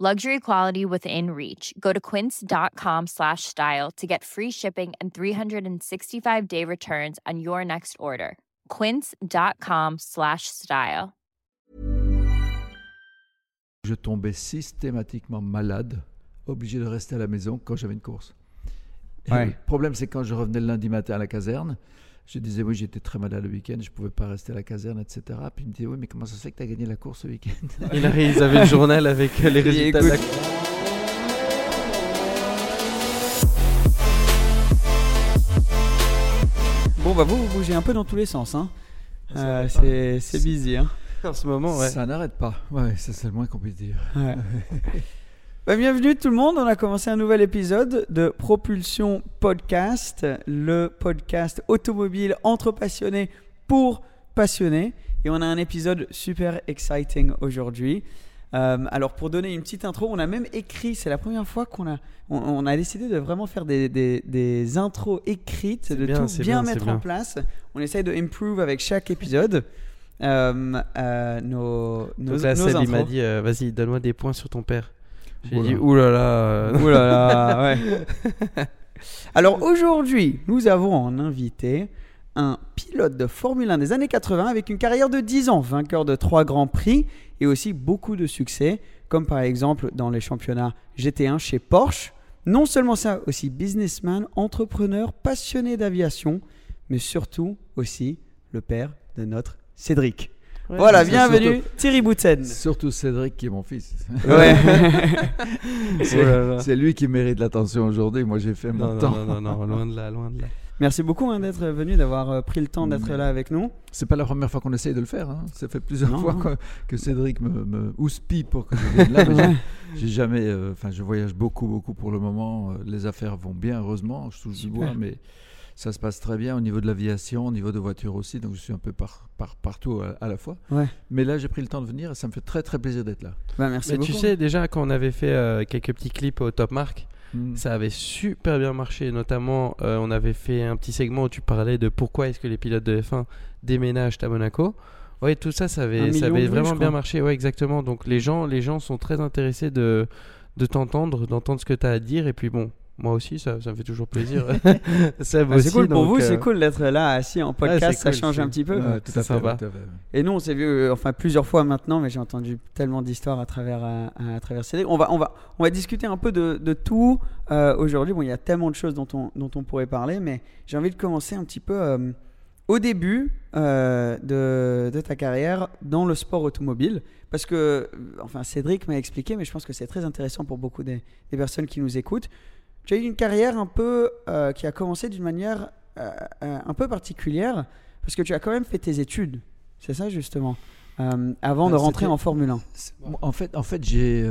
Luxury quality within reach. Go to quince.com slash style to get free shipping and 365-day returns on your next order. quince.com slash style. Je tombais systématiquement malade, obligé de rester à la maison quand j'avais une course. Ouais. Le problème, c'est quand je revenais le lundi matin à la caserne, je disais, oui, j'étais très malade le week-end, je ne pouvais pas rester à la caserne, etc. Puis il me disait, oui, mais comment ça se fait que tu as gagné la course ce week-end? Il arrive, ils avaient le journal avec euh, les résultats de la écoute. Bon, bah vous, vous bougez un peu dans tous les sens. Hein. Euh, c'est c'est busy. Hein. en ce moment, ouais. Ça n'arrête pas. Ouais, ça c'est le moins qu'on puisse dire. Ouais. Bah, bienvenue tout le monde, on a commencé un nouvel épisode de Propulsion Podcast, le podcast automobile entre passionnés pour passionnés. Et on a un épisode super exciting aujourd'hui. Euh, alors pour donner une petite intro, on a même écrit, c'est la première fois qu'on a, on, on a décidé de vraiment faire des, des- des intros écrites, de bien, tout bien, mettre en place. On essaye de improve avec chaque épisode. euh, euh, nos, nos, Donc là, nos il m'a intros. dit, euh, vas-y, donne-moi des points sur ton père. J'ai dit, oulala. euh, Ouh là là, ouais. Alors aujourd'hui, nous avons en invité un pilote de Formule 1 des années 80 avec une carrière de 10 ans, vainqueur de 3 grands prix et aussi beaucoup de succès, comme par exemple dans les championnats GT1 chez Porsche. Non seulement ça, aussi businessman, entrepreneur, passionné d'aviation, mais surtout aussi le père de notre Cédric. Ouais, voilà, bienvenue Thierry Boutsen. Surtout Cédric qui est mon fils. Ouais. C'est Oh c'est lui qui mérite l'attention aujourd'hui. Moi, j'ai fait mon Non, temps. non, non, non, loin de là, loin de là. Merci beaucoup hein, d'être venu, d'avoir euh, pris le temps d'être Mais- là avec nous. C'est pas la première fois qu'on essaye de le faire. hein. Ça fait plusieurs Non, fois non. que, que Cédric me, me houspille pour que je vienne là. j'ai- J'ai jamais. euh, Enfin, je voyage beaucoup, beaucoup pour le moment. Euh, Les affaires vont bien, heureusement. Je touche du bois, mais ça se passe très bien au niveau de l'aviation, au niveau de voitures aussi. Donc, je suis un peu par, par- partout à, à la fois. Ouais. Mais là, j'ai pris le temps de venir et ça me fait très, très plaisir d'être là. Bah, merci Mais beaucoup. tu sais, déjà, quand on avait fait euh, quelques petits clips au Top Mark, Mm. ça avait super bien marché. Notamment, euh, on avait fait un petit segment où tu parlais de pourquoi est-ce que les pilotes de F1 déménagent à Monaco. Ouais, tout ça, ça avait, ça avait vraiment bien marché. Ouais, exactement. Donc les gens, les gens sont très intéressés de, de t'entendre, d'entendre ce que tu as à dire. Et puis bon, moi aussi, ça, ça me fait toujours plaisir. Bah, c'est cool pour vous, euh, c'est cool d'être là assis en podcast, ça cool, change un petit peu. Ouais, tout à fait, sympa. tout à fait. Et nous, on s'est vu euh, enfin plusieurs fois maintenant, mais j'ai entendu tellement d'histoires à travers euh, à, travers Cédric. On va on va on va discuter un peu de, de tout euh, aujourd'hui. Bon, il y a tellement de choses dont on dont on pourrait parler, mais j'ai envie de commencer un petit peu euh, au début euh, de, de ta carrière dans le sport automobile, parce que enfin Cédric m'a expliqué, mais je pense que c'est très intéressant pour beaucoup des, des personnes qui nous écoutent. Tu as eu une carrière un peu euh, qui a commencé d'une manière euh, euh, un peu particulière, parce que tu as quand même fait tes études. C'est ça justement. Euh, avant de Ah, rentrer en Formule 1. C'est- En fait, en fait j'ai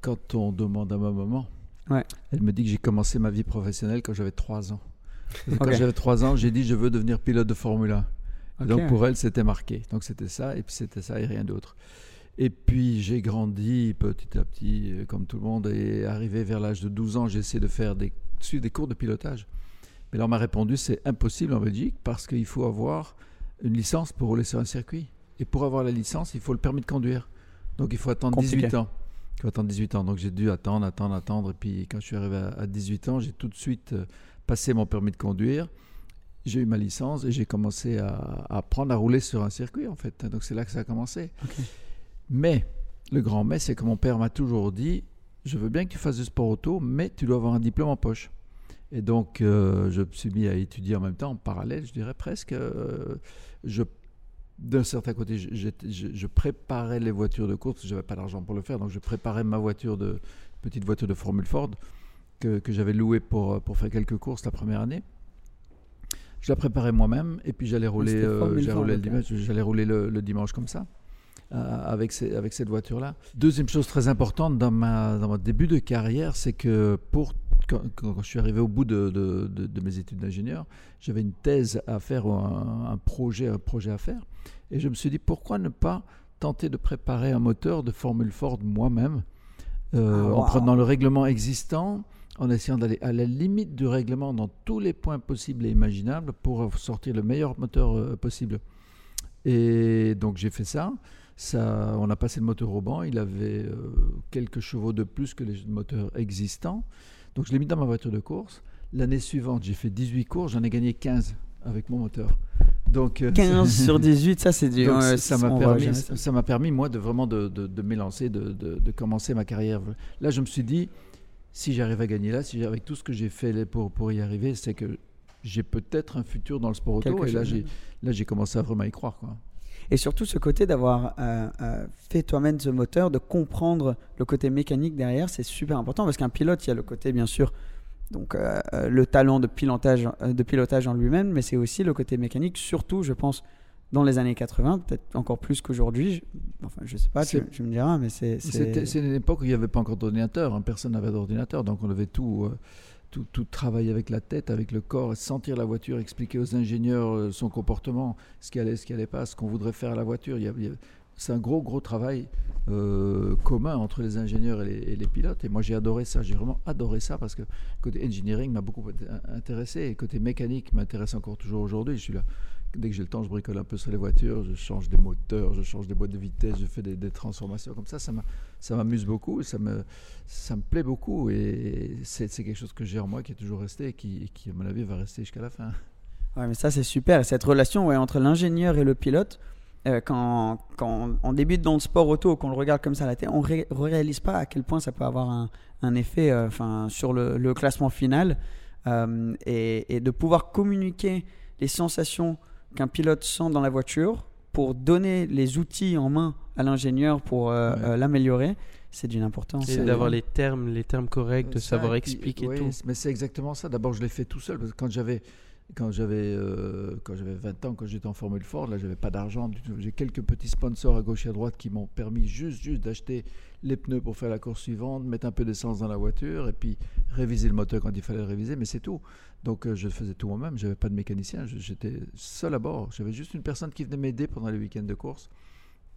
quand on demande à ma maman, Ouais. elle me dit que j'ai commencé ma vie professionnelle quand j'avais 3 ans. Et Quand j'avais 3 ans, j'ai dit je veux devenir pilote de Formule 1. Et Ok. Donc pour elle, c'était marqué. Donc c'était ça, et puis c'était ça et rien d'autre. Et puis j'ai grandi petit à petit, euh, comme tout le monde, et arrivé vers l'âge de 12 ans, j'ai essayé de faire des, suivre des cours de pilotage. Mais là, on m'a répondu c'est impossible en Belgique parce qu'il faut avoir une licence pour rouler sur un circuit. Et pour avoir la licence, il faut le permis de conduire. Donc il faut attendre Compliqué. 18 ans. Il faut attendre 18 ans. Donc j'ai dû attendre, attendre, attendre. Et puis quand je suis arrivé à, à 18 ans, j'ai tout de suite euh, passé mon permis de conduire. J'ai eu ma licence et j'ai commencé à, à apprendre à rouler sur un circuit en fait. Donc c'est là que ça a commencé. Mais le grand mais, c'est que mon père m'a toujours dit je veux bien que tu fasses du sport auto, mais tu dois avoir un diplôme en poche. Et donc, euh, je me suis mis à étudier en même temps, en parallèle, je dirais presque. Euh, je, d'un certain côté, je, j'étais- je- je préparais les voitures de course, je n'avais pas d'argent pour le faire, donc je préparais ma voiture de petite voiture de Formule Ford que, que j'avais louée pour, pour faire quelques courses la première année. Je la préparais moi-même et puis j'allais rouler, euh, j'allais rouler le ok. dimanche, j'allais rouler le, le dimanche comme ça. Euh, avec, ces- avec cette voiture-là. Deuxième chose très importante dans, ma, dans mon début de carrière, c'est que pour, quand, quand je suis arrivé au bout de, de- de- de mes études d'ingénieur, j'avais une thèse à faire, ou un, un projet, un projet à faire. Et je me suis dit, pourquoi ne pas tenter de préparer un moteur de Formule Ford moi-même, euh, Ah, en prenant le règlement existant, en essayant d'aller à la limite du règlement dans tous les points possibles et imaginables pour sortir le meilleur moteur euh, possible. Et donc j'ai fait ça. Ça. On a passé le moteur au banc. Il avait euh, quelques chevaux de plus que les moteurs existants. Donc je l'ai mis dans ma voiture de course. L'année suivante, j'ai fait 18 courses. J'en ai gagné 15 avec mon moteur. Donc, euh, 15 sur 18, ça c'est du. donc, ça m'a permis, ça. m'a permis moi de vraiment de, de, de m'élancer, de, de, commencer ma carrière. Là, je me suis dit, si j'arrive à gagner là, si avec tout ce que j'ai fait pour, pour y arriver, c'est que j'ai peut-être un futur dans le sport auto. Quelque et là, j'ai là, j'ai commencé à vraiment y croire. Quoi. Et surtout ce côté d'avoir euh, euh, fait toi-même ce moteur, de comprendre le côté mécanique derrière, c'est super important parce qu'un pilote, il y a le côté bien sûr, donc euh, le talent de pilotage, de pilotage en lui-même, mais c'est aussi le côté mécanique, surtout je pense dans les années 80, peut-être encore plus qu'aujourd'hui. Enfin, je sais pas, tu, me diras, mais c'est. c'est- une époque où il n'y avait pas encore d'ordinateur, hein, personne n'avait d'ordinateur, donc on devait tout, euh, tout, tout travailler avec la tête, avec le corps, sentir la voiture, expliquer aux ingénieurs euh, son comportement, ce qui allait, ce qui allait pas, ce qu'on voudrait faire à la voiture. Il y a- c'est un gros, gros travail euh, commun entre les ingénieurs et les, pilotes. Et moi, j'ai adoré ça. J'ai vraiment adoré ça parce que côté engineering m'a beaucoup int- intéressé et côté mécanique m'intéresse encore toujours aujourd'hui. Je suis là. Dès que j'ai le temps, je bricole un peu sur les voitures, je change des moteurs, je change des boîtes de vitesse, je fais des, transformations comme ça. Ça m'a- ça m'amuse beaucoup, ça me, plaît beaucoup et c'est quelque chose que j'ai en moi qui est toujours resté et qui, à mon avis, va rester jusqu'à la fin. Ouais, mais ça c'est super. Et Cette relation ouais, entre l'ingénieur et le pilote, euh, quand, on débute dans le sport auto, qu'on le regarde comme ça à la télé, on ne réalise pas à quel point ça peut avoir un, effet euh, sur le, classement final. Euh, et de pouvoir communiquer les sensations qu'un pilote sent dans la voiture pour donner les outils en main à l'ingénieur pour euh, Ouais. euh, l'améliorer, c'est d'une importance. Et euh, d'avoir les termes, les termes corrects, de Ça, savoir expliquer oui, tout. Mais c'est exactement ça. D'abord, je l'ai fait tout seul parce que quand j'avais quand j'avais euh, quand j'avais 20 ans, quand j'étais en Formule Ford, là, j'avais pas d'argent du tout. J'ai quelques petits sponsors à gauche et à droite qui m'ont permis juste juste d'acheter les pneus pour faire la course suivante, mettre un peu d'essence dans la voiture et puis réviser le moteur quand il fallait le réviser, mais c'est tout. Donc euh, je faisais tout moi-même, j'avais pas de mécanicien, j'étais seul à bord. J'avais juste une personne qui venait m'aider pendant les week-ends de course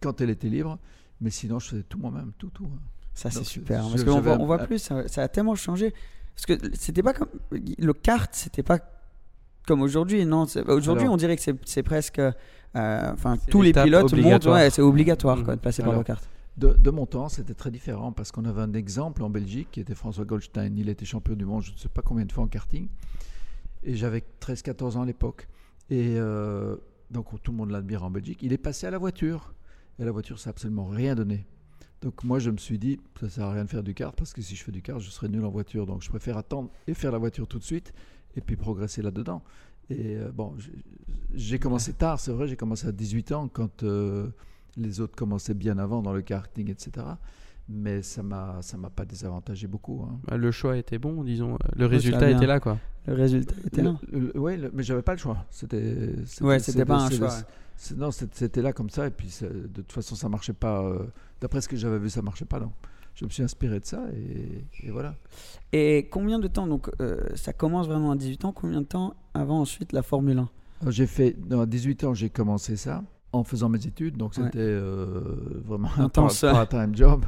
quand elle était libre, mais sinon je faisais tout moi-même, tout tout. hein. Ça, c'est super. Parce qu'on voit, on voit plus, ça, ça a tellement changé. Parce que c'était pas comme. Le kart, c'était pas comme aujourd'hui. Non, C'est- aujourd'hui, on dirait que c'est- presque. euh, Enfin, tous les pilotes montent. obligatoire. Ouais, c'est obligatoire quoi, Mhm. de passer par kart. De, de mon temps, c'était très différent parce qu'on avait un exemple en Belgique qui était François Goldstein. Il était champion du monde, je ne sais pas combien de fois en karting. Et j'avais 13-14 ans à l'époque. Et euh, donc tout le monde l'admire en Belgique. Il est passé à la voiture. Et la voiture, ça n'a absolument rien donné. Donc moi, je me suis dit, ça ne sert à rien de faire du kart parce que si je fais du kart, je serai nul en voiture. Donc je préfère attendre et faire la voiture tout de suite et puis progresser là-dedans. Et euh, bon, j'ai- commencé tard, c'est vrai, j'ai commencé à 18 ans quand euh, les autres commençaient bien avant dans le karting, etc. Mais ça m'a ça m'a pas désavantagé beaucoup. hein. Bah, Le choix était bon, disons. Le ça résultat était là, quoi. Le résultat était là. Le- le- le- mais j'avais pas le choix. C'était Ouais, c'était pas un choix. Non, c'était là comme ça et puis de toute façon ça marchait pas. euh, D'après ce que j'avais vu, ça marchait pas. Donc je me suis inspiré de ça et, et voilà. Et combien de temps Donc, euh, ça commence vraiment à 18 ans. Combien de temps avant ensuite la Formule 1 Alors, J'ai fait non, à 18 ans, j'ai commencé ça en faisant mes études, donc Ouais. c'était euh, vraiment un Intense. part- part-time job.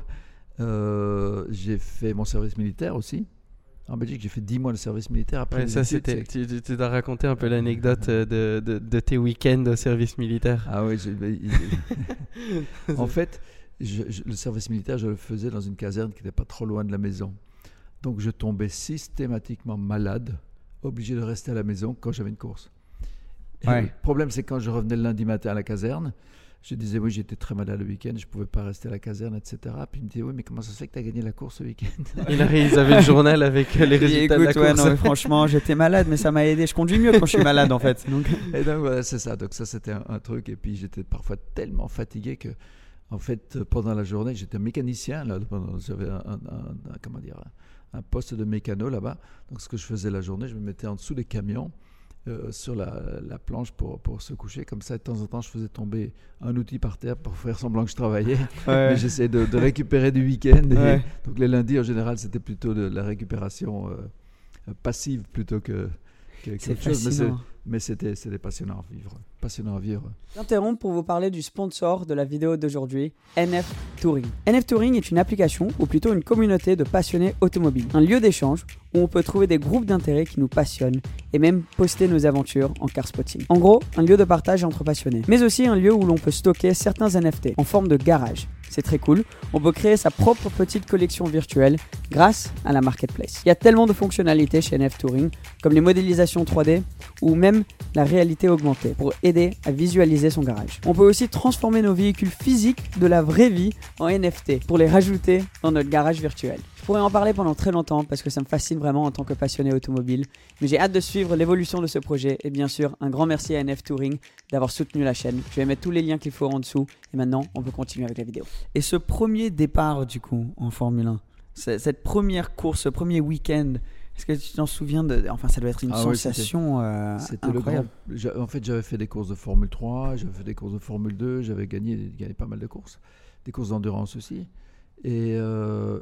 Euh, j'ai fait mon service militaire aussi. En Belgique, j'ai fait 10 mois de service militaire après Ouais, les ça, études, c'était. Tu, dois raconter un peu l'anecdote euh, de, de, de tes week-ends au service militaire. Ah oui, en fait, je- je- le service militaire, je le faisais dans une caserne qui n'était pas trop loin de la maison. Donc je tombais systématiquement malade, obligé de rester à la maison quand j'avais une course. Et Ouais. Le problème, c'est quand je revenais le lundi matin à la caserne, je disais, oui, j'étais très malade le week-end, je ne pouvais pas rester à la caserne, etc. Puis il me disait, oui, mais comment ça se fait que tu as gagné la course ce week-end? Il ils avaient le journal avec les résultats Écoute, de la ouais, course. non, mais franchement, j'étais malade, mais ça m'a aidé. Je conduis mieux quand je suis malade, en fait. Donc, Et donc voilà, c'est ça. Donc ça, c'était un, un truc. Et puis j'étais parfois tellement fatigué que, en fait, pendant la journée, j'étais mécanicien. Là, j'avais un, un- un- un- comment dire, un, poste de mécano là-bas. Donc ce que je faisais la journée, je me mettais en dessous des camions. euh, sur la, la planche pour, pour se coucher. Comme ça, de temps en temps, je faisais tomber un outil par terre pour faire semblant que je travaillais. ouais. Mais j'essayais de, de récupérer du week-end. Ouais. Donc les lundis, en général, c'était plutôt de la récupération euh, passive plutôt que, quelque chose. Mais. Mais c'était c'était passionnant à vivre. Passionnant à vivre. J'interromps pour vous parler du sponsor de la vidéo d'aujourd'hui, NF Touring. NF Touring est une application, ou plutôt une communauté de passionnés automobiles. Un lieu d'échange où on peut trouver des groupes d'intérêt qui nous passionnent et même poster nos aventures en car spotting. En gros, un lieu de partage entre passionnés. Mais aussi un lieu où l'on peut stocker certains NFT en forme de garage. C'est très cool. On peut créer sa propre petite collection virtuelle grâce à la marketplace. Il y a tellement de fonctionnalités chez NF Touring, comme les modélisations 3D ou même la réalité augmentée pour aider à visualiser son garage. On peut aussi transformer nos véhicules physiques de la vraie vie en NFT pour les rajouter dans notre garage virtuel. Pourrais en parler pendant très longtemps parce que ça me fascine vraiment en tant que passionné automobile, mais j'ai hâte de suivre l'évolution de ce projet et bien sûr un grand merci à NF Touring d'avoir soutenu la chaîne. Je vais mettre tous les liens qu'il faut en dessous et maintenant on peut continuer avec la vidéo. Et ce premier départ du coup en Formule 1, c'est- cette première course, ce premier week-end, est-ce que tu t'en souviens de... Enfin ça doit être une Ah oui, c'était- sensation euh, C'était le grand. incroyable. En fait, j'avais fait des courses de Formule 3, j'avais fait des courses de Formule 2, j'avais gagné, gagné pas mal de courses, des courses d'endurance aussi. Et euh,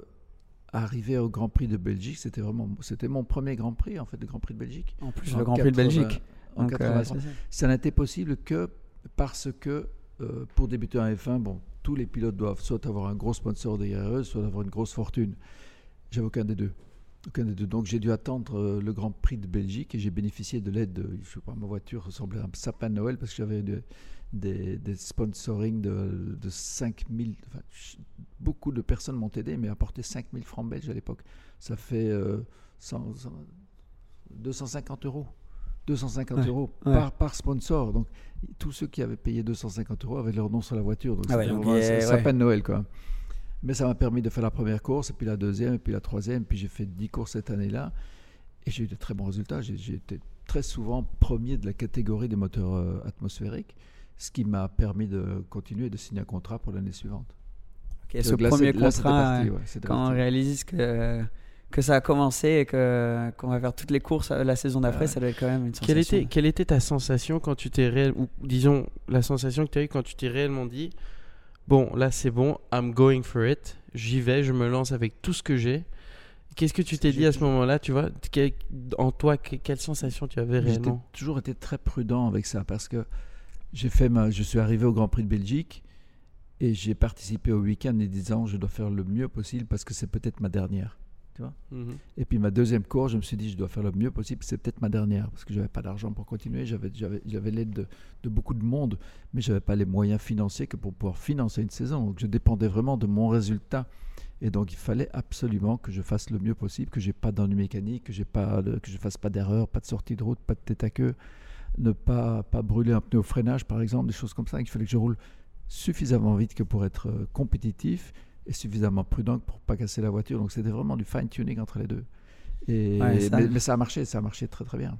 arrivé au Grand Prix de Belgique, c'était vraiment, c'était mon premier Grand Prix en fait, le Grand Prix de Belgique. En plus, En le Grand Prix de 80 Belgique. En euh, 83. c'est ça. ça n'a été possible que parce que euh, pour débuter en F1, bon, tous les pilotes doivent soit avoir un gros sponsor derrière eux, soit avoir une grosse fortune. J'avais aucun des deux. Des. Donc j'ai dû attendre euh, le Grand Prix de Belgique et j'ai bénéficié de l'aide de, je sais pas, ma voiture ressemblait à un sapin de Noël parce que j'avais de- des, des sponsoring de, de 5000, enfin, ch- beaucoup de personnes m'ont aidé, mais apporté 5000 francs belges à l'époque. Ça fait euh, 100 100 250 euros. 250 Ouais, euros ouais. Par, par sponsor. Donc, tous ceux qui avaient payé 250 euros avaient leur nom sur la voiture. Donc, Ah c'était un sapin de Noël, quoi. Mais ça m'a permis de faire la première course, et puis la deuxième, et puis la troisième. Puis j'ai fait 10 courses cette année-là. Et j'ai eu de très bons résultats. J'ai été très souvent premier de la catégorie des moteurs euh, atmosphériques, ce qui m'a permis de continuer et de signer un contrat pour l'année suivante. Ok, ce là, premier là, contrat, parti, ouais, c'était quand on réalise que, que ça a commencé et que, qu'on va faire toutes les courses euh, la saison d'après, Ouais. ça doit être quand même une sensation. Quelle était, quelle était ta sensation quand tu t'es ou disons la sensation que tu as eu quand tu t'es réellement dit bon là c'est bon. I'm going for it. J'y vais je me lance avec tout ce que j'ai. Qu'est-ce que tu t'es J'ai dit à ce moment-là tu vois? En toi que- quelle sensation tu avais réellement? toujours été très prudent avec ça parce que j'ai fait ma, je suis arrivé au Grand Prix de Belgique et j'ai participé au week-end en disant je dois faire le mieux possible parce que c'est peut-être ma dernière. Mhm. Et puis ma deuxième course, je me suis dit je dois faire le mieux possible, c'est peut-être ma dernière parce que j'avais pas d'argent pour continuer, j'avais l'aide de, de beaucoup de monde, mais j'avais pas les moyens financiers que pour pouvoir financer une saison. Donc je dépendais vraiment de mon résultat. Et donc il fallait absolument que je fasse le mieux possible, que j'ai pas d'ennui mécanique, que pas de- que je fasse pas d'erreur, pas de sortie de route, pas de tête à queue, ne pas pas brûler un pneu au freinage par exemple, des choses comme ça. Il fallait que je roule suffisamment vite que pour être euh, compétitif et suffisamment prudent pour pas casser la voiture. Donc c'était vraiment du fine tuning entre les deux. Et Ouais, ça- mais, mais ça a marché, ça a marché très très bien.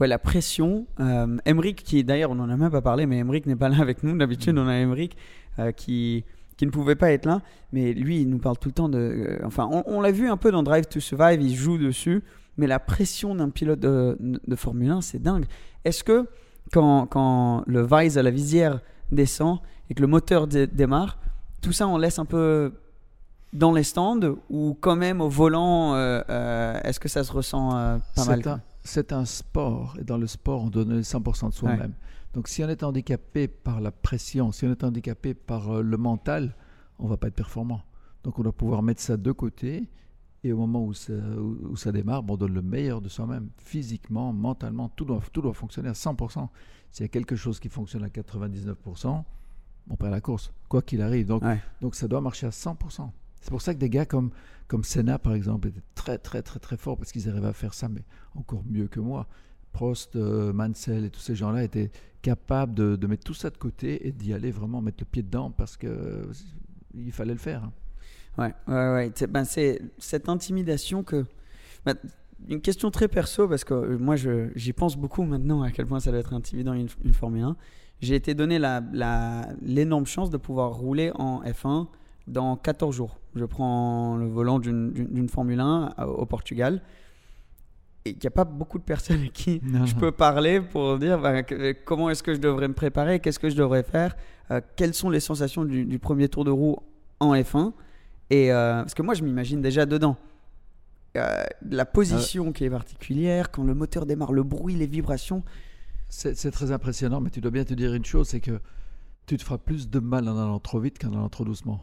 Ouais, la pression. Euh, Emric, qui d'ailleurs, on n'en a même pas parlé, mais Emric n'est pas là avec nous. D'habitude, on a Emric euh, qui, qui ne pouvait pas être là. Mais lui, il nous parle tout le temps de. euh, enfin, on, on l'a vu un peu dans Drive to Survive, il joue dessus. Mais la pression d'un pilote de, de Formule 1, c'est dingue. Est-ce que quand, quand le vise à la visière descend et que le moteur dé- démarre, tout ça, on laisse un peu dans les stands ou quand même au volant, euh, euh, est-ce que ça se ressent euh, pas mal C'est un, sport, et dans le sport, on donne les 100% de soi-même. Donc si on est handicapé par la pression, si on est handicapé par le mental, on va pas être performant. Donc on doit pouvoir mettre ça de côté, et au moment où ça, où, où ça démarre, bon, on donne le meilleur de soi-même, physiquement, mentalement, tout doit, tout doit fonctionner à 100%. S'il y a quelque chose qui fonctionne à 99%, on perd la course, quoi qu'il arrive. Donc, Ouais. donc ça doit marcher à 100%. C'est pour ça que des gars comme, comme Senna, par exemple, étaient très, très, très, très forts parce qu'ils arrivaient à faire ça, mais encore mieux que moi. Prost, euh, Mansell et tous ces gens-là étaient capables de, de mettre tout ça de côté et d'y aller vraiment mettre le pied dedans parce que euh, fallait le faire. hein. Ouais, ouais, ouais. C'est ben, cette intimidation que. ben, une question très perso, parce que euh, moi, j'y pense beaucoup maintenant à quel point ça doit être intimidant une, une Formule 1. J'ai été donné la- la- l'énorme chance de pouvoir rouler en F1 dans 14 jours. Je prends le volant d'une- Formule 1 à- au Portugal. Et il n'y a pas beaucoup de personnes à qui Non, je peux parler pour dire ben, que- comment est-ce que je devrais me préparer, qu'est-ce que je devrais faire, euh, quelles sont les sensations du, du premier tour de roue en F1. Et, euh, parce que moi, je m'imagine déjà dedans. Euh, la position qui est particulière, quand le moteur démarre, le bruit, les vibrations. C'est très impressionnant, mais tu dois bien te dire une chose, c'est que tu te feras plus de mal en allant trop vite qu'en allant trop doucement.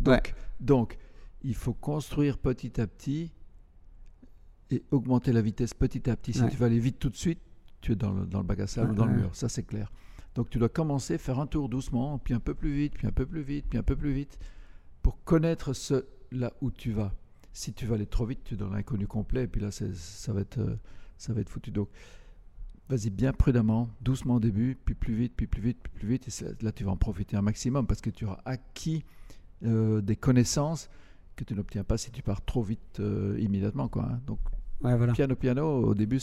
Donc, Ouais. donc, il faut construire petit à petit et augmenter la vitesse petit à petit. Si Ouais. tu vas aller vite tout de suite, tu es dans le, dans le bac à sable ou dans le mur, ça c'est clair. Donc tu dois commencer, faire un tour doucement, puis un peu plus vite, puis un peu plus vite, puis un peu plus vite, pour connaître ce là où tu vas. Si tu vas aller trop vite, tu es dans l'inconnu complet, et puis là ça va être, euh, ça va être foutu. Donc vas-y bien prudemment, doucement au début, puis plus vite, puis plus vite, puis plus vite. Et là, tu vas en profiter un maximum parce que tu auras acquis euh, des connaissances que tu n'obtiens pas si tu pars trop vite euh, immédiatement. Quoi, hein. Donc, Ouais, voilà. piano, piano, au début,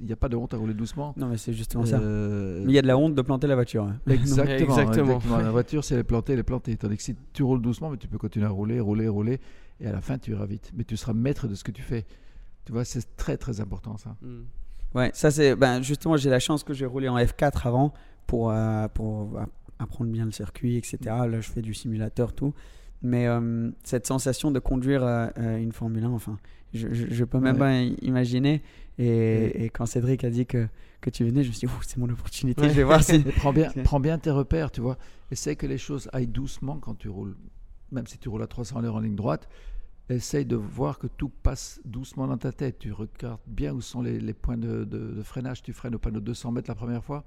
il n'y a pas de honte à rouler doucement. Non, mais c'est justement ça. Euh, Mais il y a de la honte de planter la voiture. hein. Exactement, Exactement. exactement. La voiture, si elle est plantée, elle est plantée. Tandis que si tu roules doucement, mais tu peux continuer à rouler, rouler, rouler, et à la fin, tu iras vite. Mais tu seras maître de ce que tu fais. Tu vois, c'est très, très important ça. Mm. Ouais, ça c'est. Ben, justement, j'ai la chance que j'ai roulé en F4 avant pour, euh, pour apprendre bien le circuit, etc. Là, je fais du simulateur, tout. Mais euh, cette sensation de conduire euh, euh, une Formule 1, enfin, je, je, je peux même Ouais. pas imaginer. Et, Et- et quand Cédric a dit que, que tu venais, je me suis dit, c'est mon opportunité, Ouais. je vais voir si. Prends bien, prends bien tes repères, tu vois. Essaye que les choses aillent doucement quand tu roules. Même si tu roules à 300 à l'heure en ligne droite, essaye de voir que tout passe doucement dans ta tête. Tu regardes bien où sont les, les points de, de- de freinage. Tu freines au panneau 200 mètres la première fois.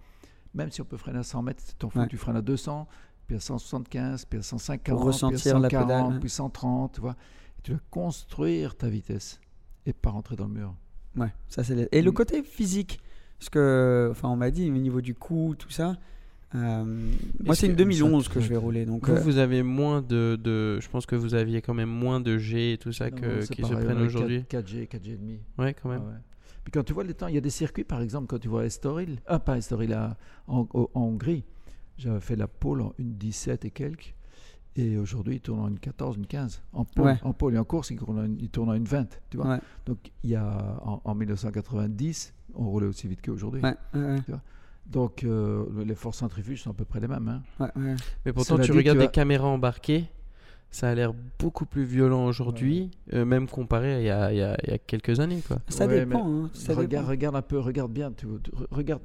Même si on peut freiner à 100 mètres. Ouais. Tu freines à 200, puis à 175, puis à 150, Pour puis à ressentir la 140, pédale, ouais. puis 130, tu vois. Et tu dois construire ta vitesse et pas rentrer dans le mur. Ouais, ça c'est. le- Et le Mm. côté physique, parce que, enfin, on m'a dit au niveau du cou, tout ça. euh, moi, c'est une que- 2011 ça- que je vais rouler, donc. Vous, euh, vous avez moins de, de. Je pense que vous aviez quand même moins de G et tout ça Non, que, qui se prennent aujourd'hui. 4, 4G, 4G et demi. Ouais, quand même. Ouais, ouais. Puis quand tu vois les temps, il y a des circuits, par exemple, quand tu vois Estoril, ah pas Estoril, à- en, Hongrie, j'avais fait la pole en une 17 et quelques, et aujourd'hui il tourne en une 14, une 15, en pole, Ouais. en pole et en course il tourne en, une- il tourne en une 20, tu vois. Ouais. Donc il y a, en, en 1990, on roulait aussi vite qu'aujourd'hui. ouais, Donc euh, les forces centrifuges sont à peu près les mêmes. hein. ouais, ouais. Mais pourtant, Cela tu dit, regardes tu des as- caméras embarquées, ça a l'air beaucoup plus violent aujourd'hui, euh, même comparé à il y a, il y a- il y a quelques années. Quoi. Ça Ouais, dépend. mais hein, ça regarde, dépend. regarde un peu, regarde bien, tu, regarde.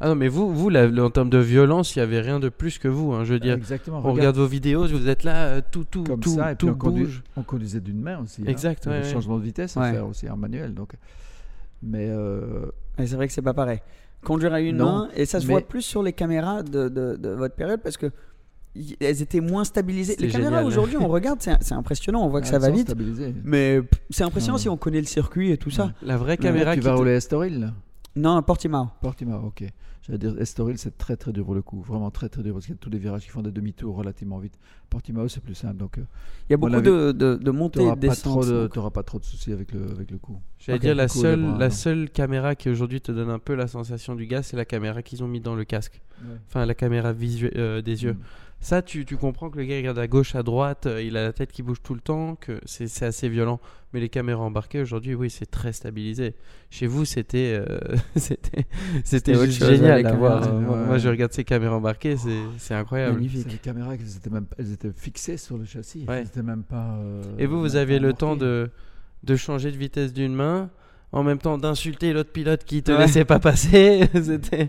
Ah non, mais vous, vous là, en termes de violence, il n'y avait rien de plus que vous. hein, je veux dire, exactement. on regarde regarde vos vidéos, vous êtes là, euh, tout, tout, comme tout, ça, et tout puis on, conduit- bouge. on conduisait d'une main aussi. hein. Exact, avait ouais, le ouais. changement de vitesse à faire aussi en manuel. Donc, mais euh, Mais c'est vrai que c'est pas pareil. Conduire à une Non, main, et ça se mais- voit plus sur les caméras de, de, de votre période parce que elles étaient moins stabilisées. Les caméras aujourd'hui, on regarde, c'est impressionnant, on voit que ça va vite. stabilisées. Mais c'est impressionnant Ouais. si on connaît le circuit et tout ça. Ouais. La vraie caméra tu qui vas te- rouler à Estoril là? Non, Portimao. Portimao, ok. J'allais dire Estoril, c'est très très dur pour le coup, vraiment très très dur parce qu'il y a tous les virages qui font des demi-tours relativement vite. Portimao, c'est plus simple, donc Il y a beaucoup de, de, de tu montées et n'auras de pas, trop descentes. de, donc. t'auras pas trop de soucis avec le, avec le coup. J'allais dire, la seule, bras, la non. seule caméra qui aujourd'hui te donne un peu la sensation du gaz, c'est la caméra qu'ils ont mis dans le casque. Enfin, la caméra visu- euh, des yeux. Mm. Ça, tu, tu comprends que le gars il regarde à gauche, à droite, euh, il a la tête qui bouge tout le temps, que c'est c'est assez violent. Mais les caméras embarquées aujourd'hui, oui, c'est très stabilisé. Chez vous, c'était euh, c'était génial à voir. caméras, Moi, ouais. moi, je regarde ces caméras embarquées, c'est c'est incroyable. Magnifique. les caméras, elles étaient, même, elles étaient fixées sur le châssis. Ouais. Elles étaient même pas. euh, Et vous, vous pas le temps de, de changer de vitesse d'une main, en même temps d'insulter l'autre pilote qui te Ouais. laissait pas passer. C'était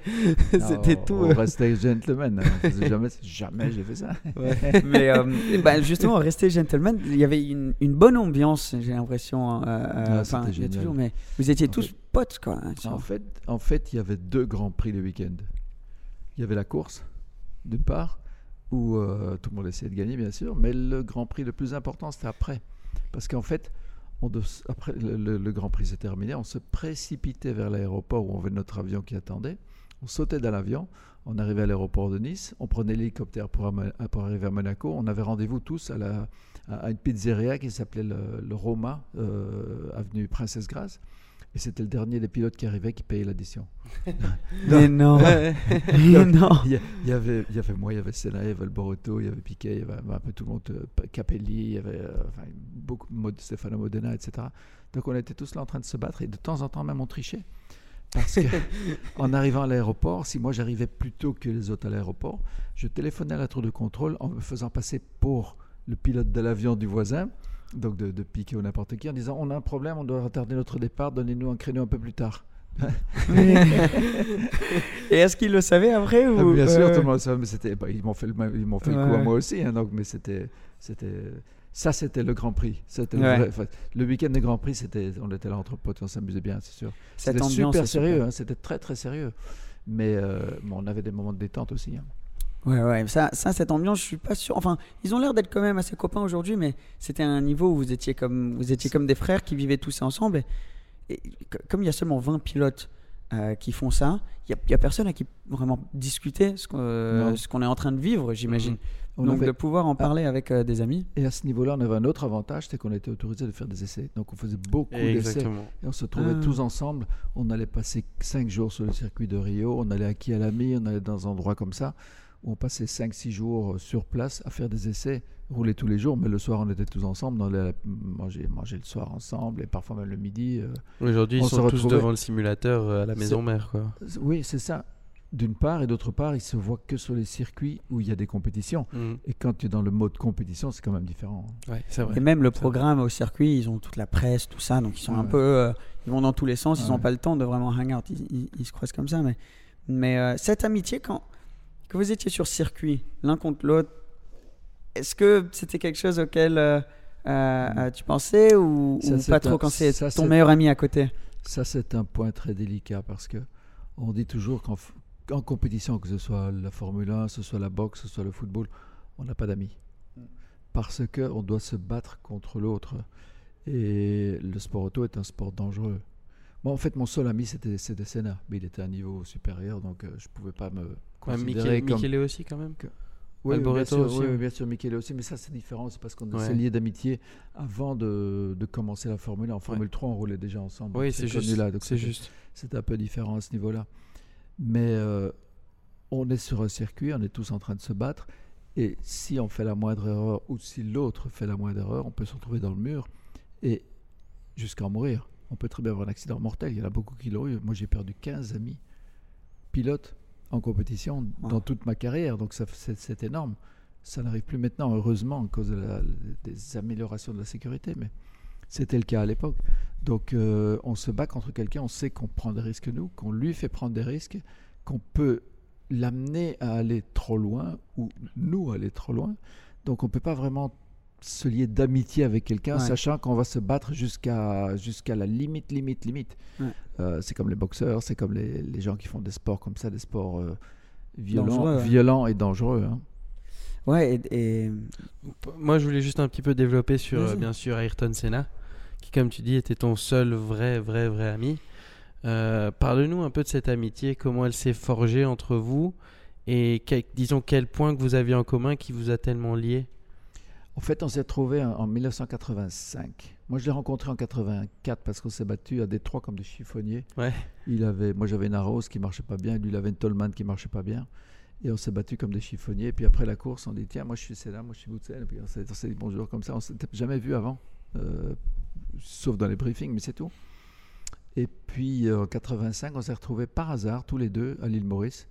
c'était tout. On euh. restait gentleman. hein. Jamais, jamais j'ai fait ça. Mais euh, ben, justement, rester gentleman, il y avait une, une bonne ambiance, j'ai l'impression. euh, euh, Ah, enfin, c'était il y a génial. toujours, mais vous étiez En tous fait- potes, quoi. hein, En fait, en fait, il y avait deux grands prix le week-end. Il y avait la course, d'une part, où euh, tout le monde essayait de gagner, bien sûr, mais le grand prix le plus important, c'était après. Parce qu'en fait, après le, Grand Prix s'est terminé, on se précipitait vers l'aéroport où on avait notre avion qui attendait. On sautait dans l'avion, on arrivait à l'aéroport de Nice, on prenait l'hélicoptère pour, arriver à Monaco. On avait rendez-vous tous à, une pizzeria qui s'appelait le, Roma, euh, avenue Princesse Grace. Et c'était le dernier des pilotes qui arrivait qui payait l'addition. Mais non. Mais non. Il y, avait, il y avait moi, il y avait Senna, il y avait le Boruto, il y avait Piquet, il y avait un peu tout le monde, euh, Capelli, il y avait euh, enfin, beaucoup, Stefano Modena, etc. Donc on était tous là en train de se battre et de temps en temps même on trichait. Parce que en arrivant à l'aéroport, si moi j'arrivais plus tôt que les autres à l'aéroport, je téléphonais à la tour de contrôle en me faisant passer pour le pilote de l'avion du voisin, donc de, de Piquet ou n'importe qui, en disant on a un problème, on doit retarder notre départ, donnez-nous un créneau un peu plus tard. Et est-ce qu'il le savait après ou... Ah, bien sûr, euh, tout le monde le savait, mais c'était, bah, ils m'ont fait le, ils m'ont fait le coup à moi aussi, hein, donc, mais c'était, c'était, ça c'était le Grand Prix. C'était le, Ouais. vrai- enfin, le week-end de Grand Prix, c'était, on était là entre potes, on s'amusait bien, c'est sûr. Cette C'était ambiance super sérieux, super. hein, c'était très très sérieux. Mais euh, bon, on avait des moments de détente aussi. hein. Ouais, ouais, ça, ça, cette ambiance, je suis pas sûr. Enfin, ils ont l'air d'être quand même assez copains aujourd'hui, mais c'était un niveau où vous étiez comme, vous étiez comme des frères qui vivaient tous ensemble. Et, et co- comme il y a seulement 20 pilotes euh, qui font ça, il n'y a, il y a personne à qui vraiment discuter ce qu'on euh, est en train de vivre, j'imagine. Mhm. On Donc avait- de pouvoir en parler avec euh, des amis. Et à ce niveau-là, on avait un autre avantage, c'était qu'on était autorisé de faire des essais. Donc on faisait beaucoup d'essais. Et on se trouvait Ah. tous ensemble. On allait passer 5 jours sur le circuit de Rio. On allait à Kialami, on allait dans un endroit comme ça, où on passait 5-6 jours euh, sur place à faire des essais, rouler tous les jours. Mais le soir, on était tous ensemble. On allait manger, manger le soir ensemble et parfois même le midi. euh. Aujourd'hui, On ils sont tous retrouvait- devant le simulateur euh, à la maison mère, quoi. Oui, c'est ça. D'une part, et d'autre part, ils se voient que sur les circuits où il y a des compétitions. Mhm. Et quand tu es dans le mode compétition, c'est quand même différent. Ouais, c'est vrai. Et même le programme au circuit, ils ont toute la presse, tout ça, donc ils sont Ouais, un peu, euh, ils vont dans tous les sens, ils n'ont pas le temps de vraiment hang out, ils, ils- ils se croisent comme ça. Mais, mais euh, cette amitié, quand que vous étiez sur circuit, l'un contre l'autre, est-ce que c'était quelque chose auquel euh, euh, tu pensais ou, Ça, ou pas un- trop quand c'est ton meilleur ami à côté? Ça, c'est un point très délicat parce que on dit toujours qu'en en compétition, que ce soit la Formule 1, que ce soit la boxe, que ce soit le football, on n'a pas d'amis. Parce qu'on doit se battre contre l'autre. Et le sport auto est un sport dangereux. Moi, en fait, mon seul ami, c'était c'était Senna. Mais il était à un niveau supérieur, donc euh, je ne pouvais pas me Ouais, considérer Michele, comme... Michele aussi, quand même. Oui, oui, bien sûr, aussi, oui, ouais. oui, bien sûr, Michele aussi, mais ça c'est différent, c'est parce qu'on Ouais. s'est liés d'amitié avant de, de commencer la Formule 1. En Formule 3, on roulait déjà ensemble. Oui, c'est juste. là, donc C'est juste. c'est un peu différent à ce niveau-là. Mais euh, on est sur un circuit, on est tous en train de se battre, et si on fait la moindre erreur, ou si l'autre fait la moindre erreur, on peut se retrouver dans le mur, et jusqu'à en mourir. On peut très bien avoir un accident mortel, il y en a beaucoup qui l'ont eu. Moi j'ai perdu 15 amis pilotes en compétition dans toute ma carrière, donc c'est, c'est énorme. Ça n'arrive plus maintenant, heureusement, à cause de la- des améliorations de la sécurité, mais c'était le cas à l'époque. Donc euh, on se bat contre quelqu'un, on sait qu'on prend des risques nous, qu'on lui fait prendre des risques, qu'on peut l'amener à aller trop loin ou nous aller trop loin. Donc on ne peut pas vraiment se lier d'amitié avec quelqu'un, Ouais. sachant qu'on va se battre jusqu'à jusqu'à la limite, limite, limite. Ouais. Euh, c'est comme les boxeurs, c'est comme les, les gens qui font des sports comme ça, des sports euh, violents, ouais. violents et dangereux. hein. Ouais, et, et- Moi, je voulais juste un petit peu développer sur, euh, bien sûr, Ayrton Senna, qui, comme tu dis, était ton seul vrai, vrai, vrai ami. Euh, Parle-nous un peu de cette amitié, comment elle s'est forgée entre vous, et quel- disons quel point que vous aviez en commun qui vous a tellement lié? En fait, on s'est retrouvés en, en 1985. Moi, je l'ai rencontré en 84 parce qu'on s'est battu à Détroit comme des chiffonniers. Ouais. Il avait, moi, j'avais une Arrows qui marchait pas bien, lui, il avait une Tolman qui marchait pas bien. Et on s'est battu comme des chiffonniers. Et puis après la course, on dit tiens, moi je suis Senna, moi je suis Boutsen. Et puis on s'est on s'est dit bonjour comme ça. On s'était jamais vu avant, euh, sauf dans les briefings, mais c'est tout. Et puis euh, en 85, on s'est retrouvés par hasard tous les deux à l'île Maurice,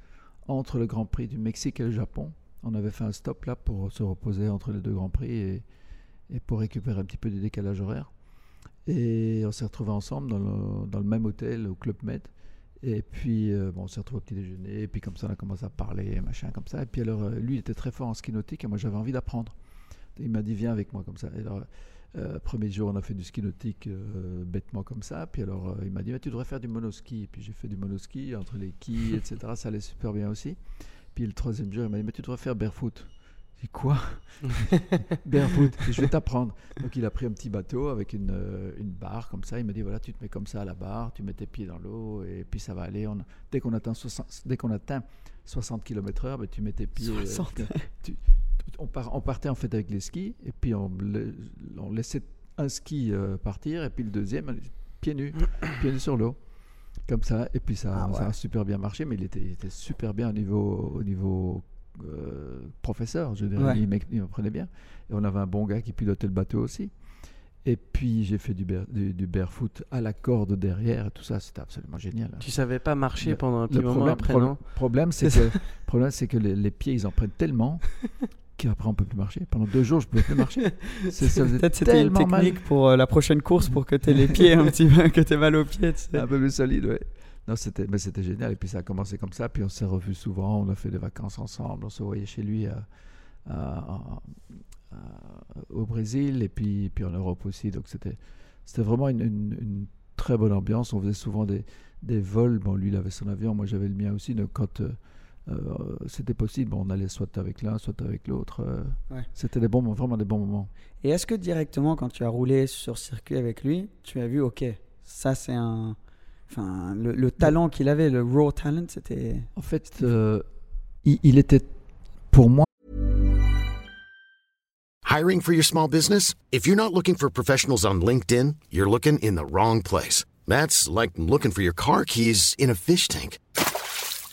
entre le Grand Prix du Mexique et le Japon. On avait fait un stop là pour se reposer entre les deux Grands Prix et, pour récupérer un petit peu du décalage horaire. Et on s'est retrouvés ensemble dans le, même hôtel au Club Med. Et puis, euh, bon, on s'est retrouvés au petit déjeuner. Et puis, comme ça, on a commencé à parler, machin, comme ça. Et puis, alors, euh, lui, il était très fort en ski nautique et moi, j'avais envie d'apprendre. Il m'a dit, viens avec moi, comme ça. Et alors, euh, premier jour, on a fait du ski nautique bêtement comme ça. Puis, alors, il m'a dit, tu devrais faire du monoski. Et puis, j'ai fait du monoski entre les quilles, etc. Ça allait super bien aussi. Puis, le troisième jour, il m'a dit, mais tu devrais faire barefoot. J'ai dit, quoi? Barefoot, je vais t'apprendre. Donc il a pris un petit bateau avec une, euh, une barre comme ça. Il m'a dit voilà, tu te mets comme ça à la barre, tu mets tes pieds dans l'eau et puis ça va aller. On- dès qu'on atteint 60, dès qu'on atteint 60 km/h, ben, tu mets tes pieds. euh, 60. tu- on, part- on partait en fait avec les skis et puis on, on laissait un ski euh, partir et puis le deuxième pieds nus, pieds nus sur l'eau. Comme ça, et puis ça, Ah ça ouais. a super bien marché, mais il était, il était super bien au niveau, au niveau euh, professeur, je dirais, Ouais. il il m'apprenait bien. Et on avait un bon gars qui pilotait le bateau aussi. Et puis j'ai fait du, du barefoot à la corde derrière, et tout ça, c'était absolument génial. hein. Tu savais pas marcher Le- pendant un petit Le moment problème, après, problème- non? problème, c'est que, problème, c'est que les, les pieds, ils en prennent tellement qu'après on peut plus marcher. Pendant deux jours, je pouvais plus marcher. Peut-être c'était une tellement mal. technique pour euh, la prochaine course pour que tu aies les pieds un petit peu, que tu aies mal aux pieds. tu sais. Un peu plus solide, ouais. Non, c'était, mais c'était génial. Et puis ça a commencé comme ça. Puis on s'est revus souvent. On a fait des vacances ensemble. On se voyait chez lui à- à- au Brésil et puis, puis en Europe aussi. Donc c'était, c'était vraiment une, une- une très bonne ambiance. On faisait souvent des, des vols. Bon, lui, il avait son avion. Moi, j'avais le mien aussi. Donc quand euh, c'était possible, on allait soit avec l'un, soit avec l'autre. euh, Ouais. C'était des bons, moments, vraiment des bons moments. Et est-ce que directement, quand tu as roulé sur circuit avec lui, tu as vu, ok, ça c'est un. Enfin, le, le talent qu'il avait, le raw talent, c'était. En fait, euh, il, il était pour moi. Hiring for your small business? If you're not looking for professionals on LinkedIn, you're looking in the wrong place. That's like looking for your car keys in a fish tank.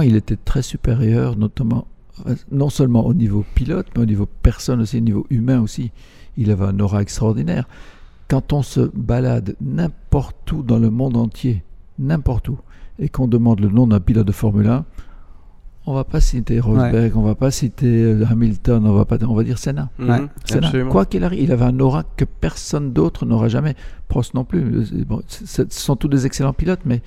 Il était très supérieur, notamment, non seulement au niveau pilote, mais au niveau personne aussi, au niveau humain aussi. Il avait un aura extraordinaire. Quand on se balade n'importe où dans le monde entier, n'importe où, et qu'on demande le nom d'un pilote de Formule 1, on va pas citer Rosberg, on va pas citer euh, Hamilton, on va pas, on va dire Senna. Mhm, Senna. Quoi qu'il arrive, il avait un aura que personne d'autre n'aura jamais. Prost non plus. Euh, Bon, ce sont tous des excellents pilotes, mais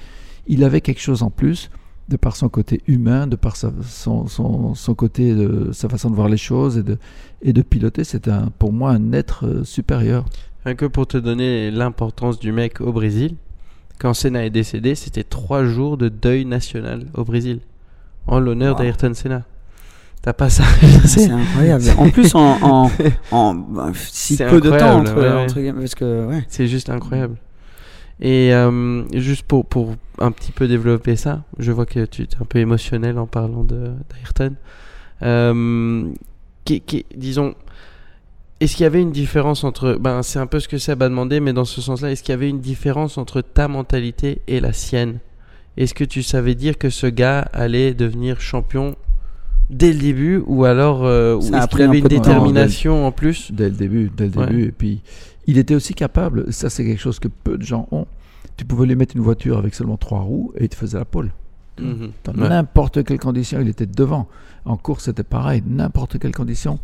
il avait quelque chose en plus, de par son côté humain, de par sa- son, son- son côté, de, sa façon de voir les choses et de, et de piloter. C'est un, pour moi un être euh, supérieur. Rien que pour te donner l'importance du mec au Brésil, quand Senna est décédé, c'était trois jours de deuil national au Brésil, en l'honneur Wow. d'Ayrton Senna. T'as pas ça? C'est incroyable. En plus, en, en, en bah, si peu de temps entre, ouais, entre parce que ouais. C'est juste incroyable. Et euh, juste pour, pour un petit peu développer ça, je vois que tu es un peu émotionnel en parlant d'Ayrton. Euh, qui- qui- disons, est-ce qu'il y avait une différence entre. Ben, c'est un peu ce que Seb a demandé, mais dans ce sens-là, est-ce qu'il y avait une différence entre ta mentalité et la sienne? Est-ce que tu savais dire que ce gars allait devenir champion dès le début ou alors euh, est-ce un une temps. détermination en plus Dès le début, dès le Ouais. début. Et puis, il était aussi capable, ça c'est quelque chose que peu de gens ont, tu pouvais lui mettre une voiture avec seulement trois roues et il te faisait la pole. Mhm. Dans Ouais. n'importe quelle condition, il était devant. En course, c'était pareil. N'importe quelle condition,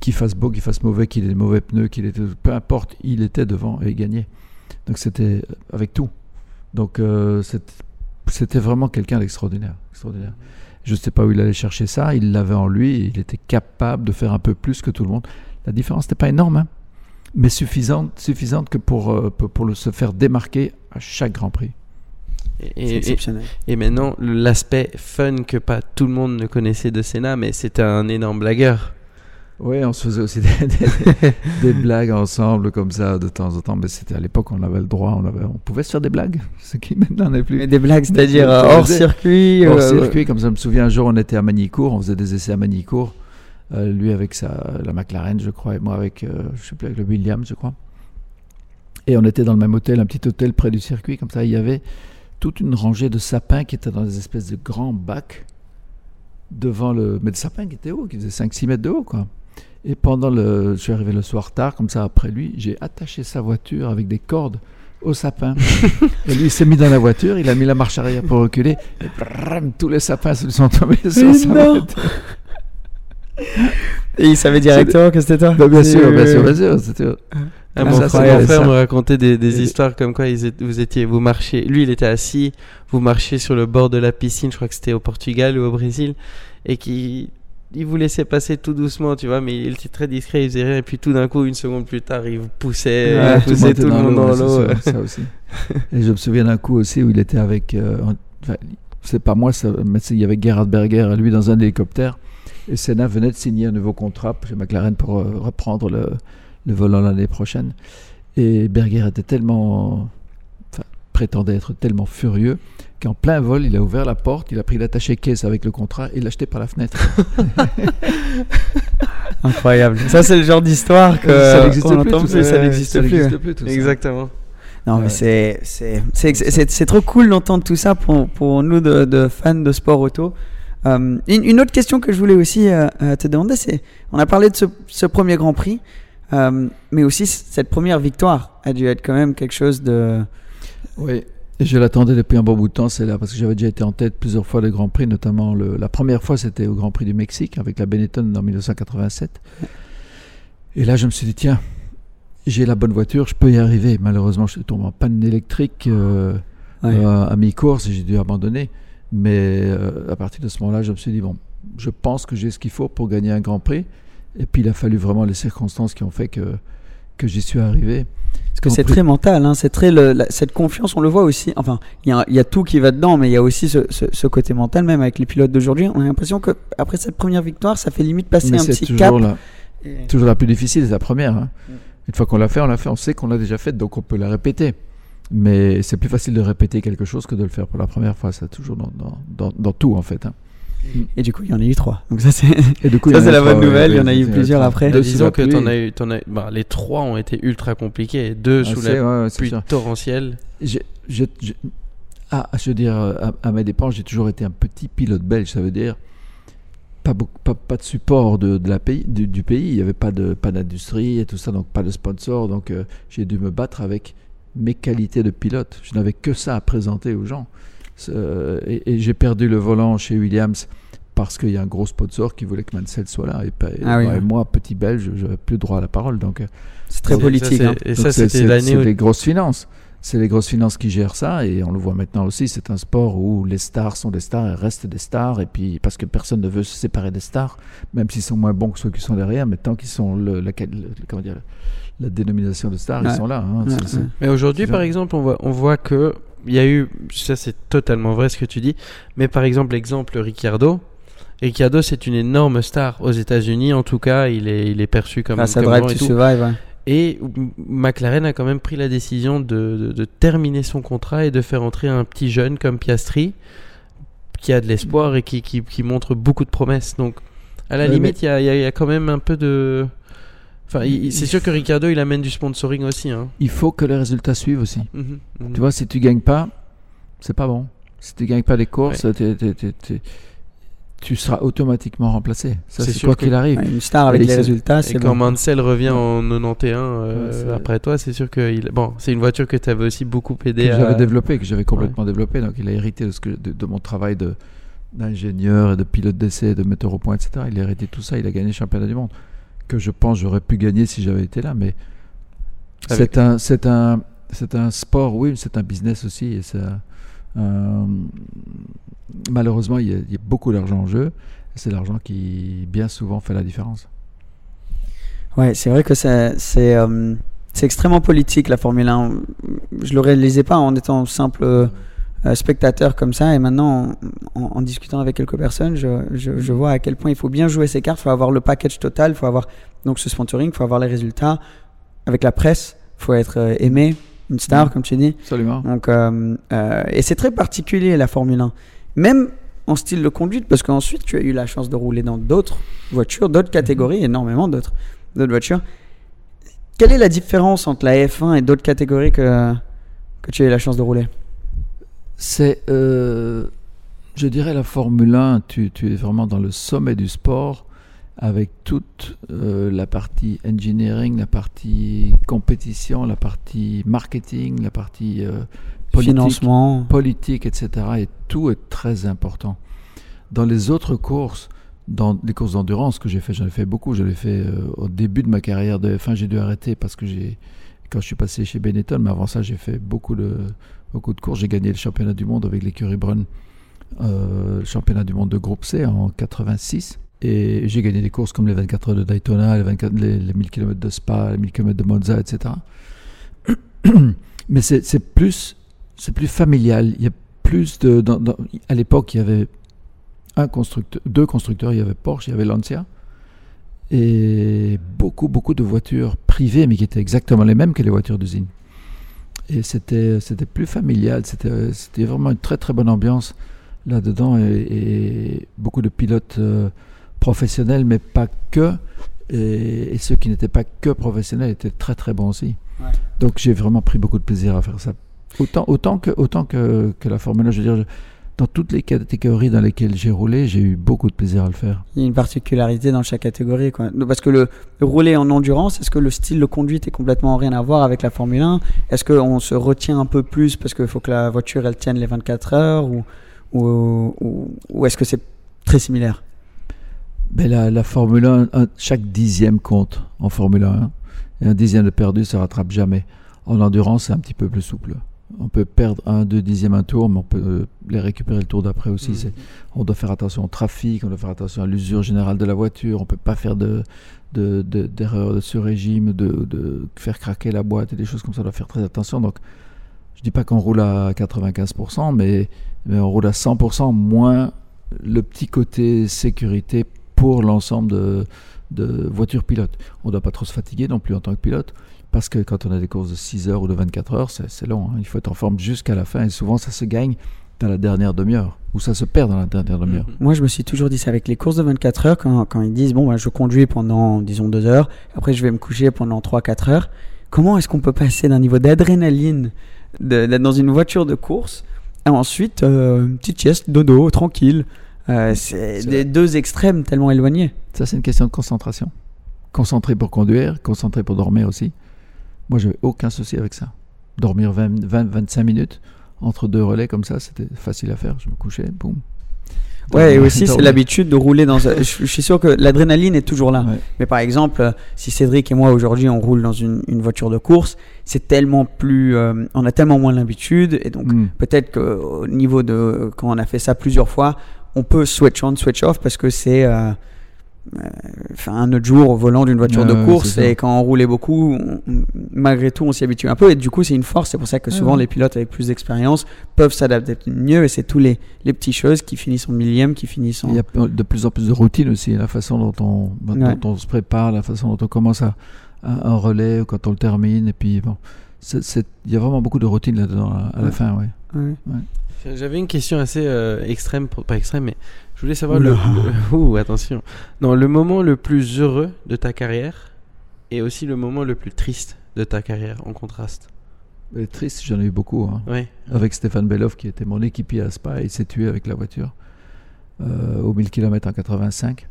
qu'il fasse beau, qu'il fasse mauvais, qu'il ait des mauvais pneus, qu'il ait peu importe, il était devant et il gagnait. Donc c'était avec tout. Donc euh, c'était vraiment quelqu'un d'extraordinaire. extraordinaire. Je ne sais pas où il allait chercher ça. Il l'avait en lui. Il était capable de faire un peu plus que tout le monde. La différence n'était pas énorme, hein, mais suffisante, suffisante que pour, euh, pour, pour le, se faire démarquer à chaque Grand Prix. Et, C'est et- et maintenant, l'aspect fun que pas tout le monde ne connaissait de Senna, mais c'était un énorme blagueur. Oui, on se faisait aussi des, des- des blagues ensemble comme ça de temps en temps. Mais c'était à l'époque, on avait le droit, on, avait, on pouvait se faire des blagues, ce qui maintenant n'est plus. Mais des blagues, c'est-à-dire euh, hors circuit. Hors euh, circuit, comme ça, je me souviens un jour, on était à Manicourt, on faisait des essais à Manicourt. Euh, lui avec sa, la McLaren, je crois, et moi avec, euh, je sais plus, avec le Williams, je crois. Et on était dans le même hôtel, un petit hôtel près du circuit, comme ça. Il y avait toute une rangée de sapins qui étaient dans des espèces de grands bacs devant le. Mais des sapins qui étaient hauts, qui faisaient 5-6 mètres de haut, quoi. Et pendant le. Je suis arrivé le soir tard, comme ça, après lui, j'ai attaché sa voiture avec des cordes au sapin. et lui, il s'est mis dans la voiture, il a mis la marche arrière pour reculer, et bram, tous les sapins se sont tombés sur sa non. voiture. Et il savait directement que c'était toi. Bah, bien sûr, bien sûr, bien sûr. c'était- Ah, Ah, mon, ça, frère, c'est- mon frère me racontait des, histoires comme quoi ils étaient- vous étiez, vous marchiez. Lui, il était assis, vous marchiez sur le bord de la piscine. Je crois que c'était au Portugal ou au Brésil, et qui il vous laissait passer tout doucement, tu vois, mais il était très discret, il faisait rien. Et puis tout d'un coup, une seconde plus tard, il vous poussait, Ouais, il poussait tout le monde dans l'eau. ça, ça aussi. Et je me souviens d'un coup aussi où il était avec. euh, enfin, c'est pas moi, ça, mais il y avait Gerhard Berger, lui, dans un hélicoptère. Et Senna venait de signer un nouveau contrat chez McLaren pour euh, reprendre le, le volant l'année prochaine. Et Berger était tellement. Enfin, prétendait être tellement furieux qu'en plein vol, il a ouvert la porte, il a pris l'attaché caisse avec le contrat et l'a jeté par la fenêtre. Incroyable. Ça, c'est le genre d'histoire que ça n'existe plus, plus, ça n'existe plus. n'existe plus, tout ça. Exactement. Non, mais Ouais. c'est c'est c'est c'est- c'est trop cool d'entendre tout ça pour pour nous de, de fans de sport auto. Euh, une, une autre question que je voulais aussi euh, euh, te demander, c'est on a parlé de ce, ce premier Grand Prix, euh, mais aussi cette première victoire a dû être quand même quelque chose de Oui, et je l'attendais depuis un bon bout de temps, c'est là, parce que j'avais déjà été en tête plusieurs fois des Grands Prix, notamment le- la première fois c'était au Grand Prix du Mexique avec la Benetton en 1987. Et là je me suis dit, tiens, j'ai la bonne voiture, je peux y arriver. Malheureusement, je suis tombé en panne électrique euh, euh, à mi-course et j'ai dû abandonner. Mais euh, à partir de ce moment-là, je me suis dit, bon, je pense que j'ai ce qu'il faut pour gagner un Grand Prix. Et puis il a fallu vraiment les circonstances qui ont fait que, que j'y suis arrivé. Parce que Grand c'est très mental, hein, c'est très le- la- cette confiance, on le voit aussi. Enfin, il y, a- il y a tout qui va dedans, mais il y a aussi ce, ce- ce côté mental, même avec les pilotes d'aujourd'hui. On a l'impression que après cette première victoire, ça fait limite passer Mais un petit toujours cap. la, Et- toujours la plus difficile, c'est la première. hein. Mm. Une fois qu'on l'a fait, on l'a fait, on sait qu'on l'a déjà fait, donc on peut la répéter. Mais c'est plus facile de répéter quelque chose que de le faire pour la première fois. C'est toujours dans, dans, dans, dans tout, en fait. hein. Et du coup, il y en a eu trois. Donc ça, c'est la trois, bonne ouais, nouvelle, il y en a eu plusieurs après. Deux Disons que t'en as eu, t'en as, bah, les trois ont été ultra compliqués. Deux Ah, sous la pluie torrentielle. Ah, je veux dire, à, à mes dépens, j'ai toujours été un petit pilote belge. Ça veut dire pas, beaucoup, pas, pas de support de, de la pays, du, du pays. Il n'y avait pas de pas d'industrie et tout ça, donc pas de sponsor. Donc euh, j'ai dû me battre avec mes qualités de pilote. Je n'avais que ça à présenter aux gens. Euh, et et j'ai perdu le volant chez Williams parce qu'il y a un gros sponsor qui voulait que Mansell soit là. Et, pas- et- Ah oui, et ouais. moi, petit belge, je n'avais plus droit à la parole. Donc euh, c'est très politique. c'est- hein. Et ça, c'est- c'était l'année C'est où les grosses finances. C'est les grosses finances qui gèrent ça et on le voit maintenant aussi. C'est un sport où les stars sont des stars et restent des stars. Et puis parce que personne ne veut se séparer des stars, même s'ils sont moins bons que ceux qui sont derrière, mais tant qu'ils sont le, la, le- comment dire, la dénomination de stars, Ouais. ils sont là. hein. Ouais. Mais aujourd'hui, par exemple, on voit, on voit que il y a eu, ça c'est totalement vrai ce que tu dis, mais par exemple, l'exemple Ricciardo. Ricciardo, c'est une énorme star aux États-Unis, en tout cas, il est, il est perçu comme, Drive grand et to tout. Survive. ouais. Et M- McLaren a quand même pris la décision de, de- de terminer son contrat et de faire entrer un petit jeune comme Piastri, qui a de l'espoir et qui, qui, qui montre beaucoup de promesses. Donc, à la limite, il y, a, y a- y a quand même un peu de. Enfin, c'est sûr que Ricciardo, il amène du sponsoring aussi. Hein. Il faut que les résultats suivent aussi. Mhm, mhm. Tu vois, si tu gagnes pas, c'est pas bon. Si tu gagnes pas des courses, t'es- t'es- t'es- t'es- tu seras automatiquement remplacé. Ça, C'est c'est sûr quoi que- qu'il arrive. Ouais, Une star avec Et les c'est- résultats, Et c'est quand bon. Mansell revient en 91 euh, après toi, c'est sûr que il... bon, c'est une voiture que tu avais aussi beaucoup que aidé à. j'avais développé, que j'avais complètement développé. Donc, il a hérité de, ce que, de, de mon travail de, d'ingénieur et de pilote d'essai, de metteur au point, etc. Il a hérité de tout ça. Il a gagné le championnat du monde. Que je pense j'aurais pu gagner si j'avais été là. Mais c'est un, c'est un, c'est un sport, oui, mais c'est un business aussi. Et malheureusement, il y, a, il y a beaucoup d'argent en jeu. Et c'est l'argent qui, bien souvent, fait la différence. Ouais, c'est vrai que c'est c'est euh, c'est extrêmement politique la Formule 1. Je le réalisais pas en étant simple euh, spectateur comme ça, et maintenant en, en- en discutant avec quelques personnes, je, je, je vois à quel point il faut bien jouer ses cartes. Il faut avoir le package total, il faut avoir donc ce sponsoring, il faut avoir les résultats avec la presse, il faut être euh, aimé, une star Mhm. comme tu dis. Absolument. Donc, euh, euh, et c'est très particulier la Formule 1. Même en style de conduite, parce qu'ensuite tu as eu la chance de rouler dans d'autres voitures, d'autres catégories, énormément d'autres d'autres voitures. Quelle est la différence entre la F1 et d'autres catégories que, que tu as eu la chance de rouler? C'est, euh, je dirais, la Formule 1, tu, tu es vraiment dans le sommet du sport avec toute euh, la partie engineering, la partie compétition, la partie marketing, la partie euh, politique, Financement. politique, etc. Et tout est très important. Dans les autres courses, dans les courses d'endurance que j'ai fait, j'en ai fait beaucoup. Je l'ai fait euh, au début de ma carrière de F1. J'ai dû arrêter parce que j'ai, quand je suis passé chez Benetton, mais avant ça, j'ai fait beaucoup de, beaucoup de courses. J'ai gagné le championnat du monde avec l'écurie Brun, euh, le championnat du monde de groupe C en 86. Et j'ai gagné des courses comme les 24 heures de Daytona, les, 24, les, les 1000 km de Spa, les 1000 km de Monza, etc. Mais c'est plus, plus familial. Il y a plus de. à l'époque, il y avait un constructeur, deux constructeurs. Il y avait Porsche, il y avait Lancia. Et beaucoup, beaucoup de voitures privées, mais qui étaient exactement les mêmes que les voitures d'usine. Et c'était c'était plus familial. C'était c'était vraiment une très, très bonne ambiance là-dedans. Et, et beaucoup de pilotes euh, professionnels, mais pas que. Et, et ceux qui n'étaient pas que professionnels étaient très, très bons aussi. Ouais. Donc j'ai vraiment pris beaucoup de plaisir à faire ça. Autant, autant, que, autant que, que la Formule 1, je veux dire, dans toutes les catégories dans lesquelles j'ai roulé, j'ai eu beaucoup de plaisir à le faire. Il y a une particularité dans chaque catégorie. Quoi. Parce que le, le rouler en endurance, est-ce que le style de conduite est complètement rien à voir avec la Formule 1 Est-ce qu'on se retient un peu plus parce qu'il faut que la voiture elle tienne les 24 heures Ou, ou, ou, ou est-ce que c'est très similaire? Mais la, la Formule 1, un- chaque dixième compte en Formule 1. Et un dixième de perdu, ça rattrape jamais. En endurance, c'est un petit peu plus souple. On peut perdre un, deux dixièmes un tour, mais on peut euh, les récupérer le tour d'après aussi. C'est- On doit faire attention au trafic, on doit faire attention à l'usure générale de la voiture. On peut pas faire de de- de- d'erreurs de, ce régime, de, de faire craquer la boîte et des choses comme ça. On doit faire très attention. Donc, je dis pas qu'on roule à 95%, mais, mais on roule à 100% moins le petit côté sécurité pour l'ensemble de, de voitures pilotes. On ne doit pas trop se fatiguer non plus en tant que pilote, parce que quand on a des courses de 6 heures ou de 24 heures, c'est long. hein. Il faut être en forme jusqu'à la fin, et souvent ça se gagne dans la dernière demi-heure, ou ça se perd dans la dernière demi-heure. Moi, je me suis toujours dit ça avec les courses de 24 heures, quand, quand ils disent, bon, bah, je conduis pendant, disons, 2 heures, après je vais me coucher pendant 3-4 heures. Comment est-ce qu'on peut passer d'un niveau d'adrénaline, d'être dans une voiture de course, à ensuite, euh, une petite sieste, dodo, tranquille? Euh, C'est C'est des deux extrêmes tellement éloignés. Ça, c'est une question de concentration. Concentré pour conduire, concentré pour dormir aussi. Moi, j'avais aucun souci avec ça. Dormir 20, 20, 25 minutes entre deux relais comme ça, c'était facile à faire. Je me couchais, boum. Ouais, et aussi, c'est l'habitude de rouler dans. Je, je suis sûr que l'adrénaline est toujours là. Ouais. Mais par exemple, si Cédric et moi aujourd'hui on roule dans une, une voiture de course, c'est tellement plus, euh, on a tellement moins l'habitude et donc Mm. peut-être qu'au niveau de quand on a fait ça plusieurs fois, on peut switch on, switch off parce que c'est euh, enfin, un autre jour au volant d'une voiture de course et quand on roulait beaucoup, on- malgré tout, on s'y habitue un peu et du coup, c'est une force. C'est pour ça que souvent ouais. les pilotes avec plus d'expérience peuvent s'adapter mieux et c'est tous les, les petites choses qui finissent en millième, qui finissent en. Il y a de plus en plus de routine aussi, la façon dont on, dont Ouais. on se prépare, la façon dont on commence à, à- un relais, ou quand on le termine, et puis bon, il y a vraiment beaucoup de routine là-dedans à, à la fin, ouais. Ouais. J'avais une question assez euh, extrême, pour- pas extrême, mais je voulais savoir le, Oula. le- Ouh, attention. Non, le moment le plus heureux de ta carrière et aussi le moment le plus triste de ta carrière en contraste. Et triste, j'en ai eu beaucoup. hein. Ouais. Avec Stéphane Belloff, qui était mon équipier à Spa, il s'est tué avec la voiture. euh, au 1000 km en 85.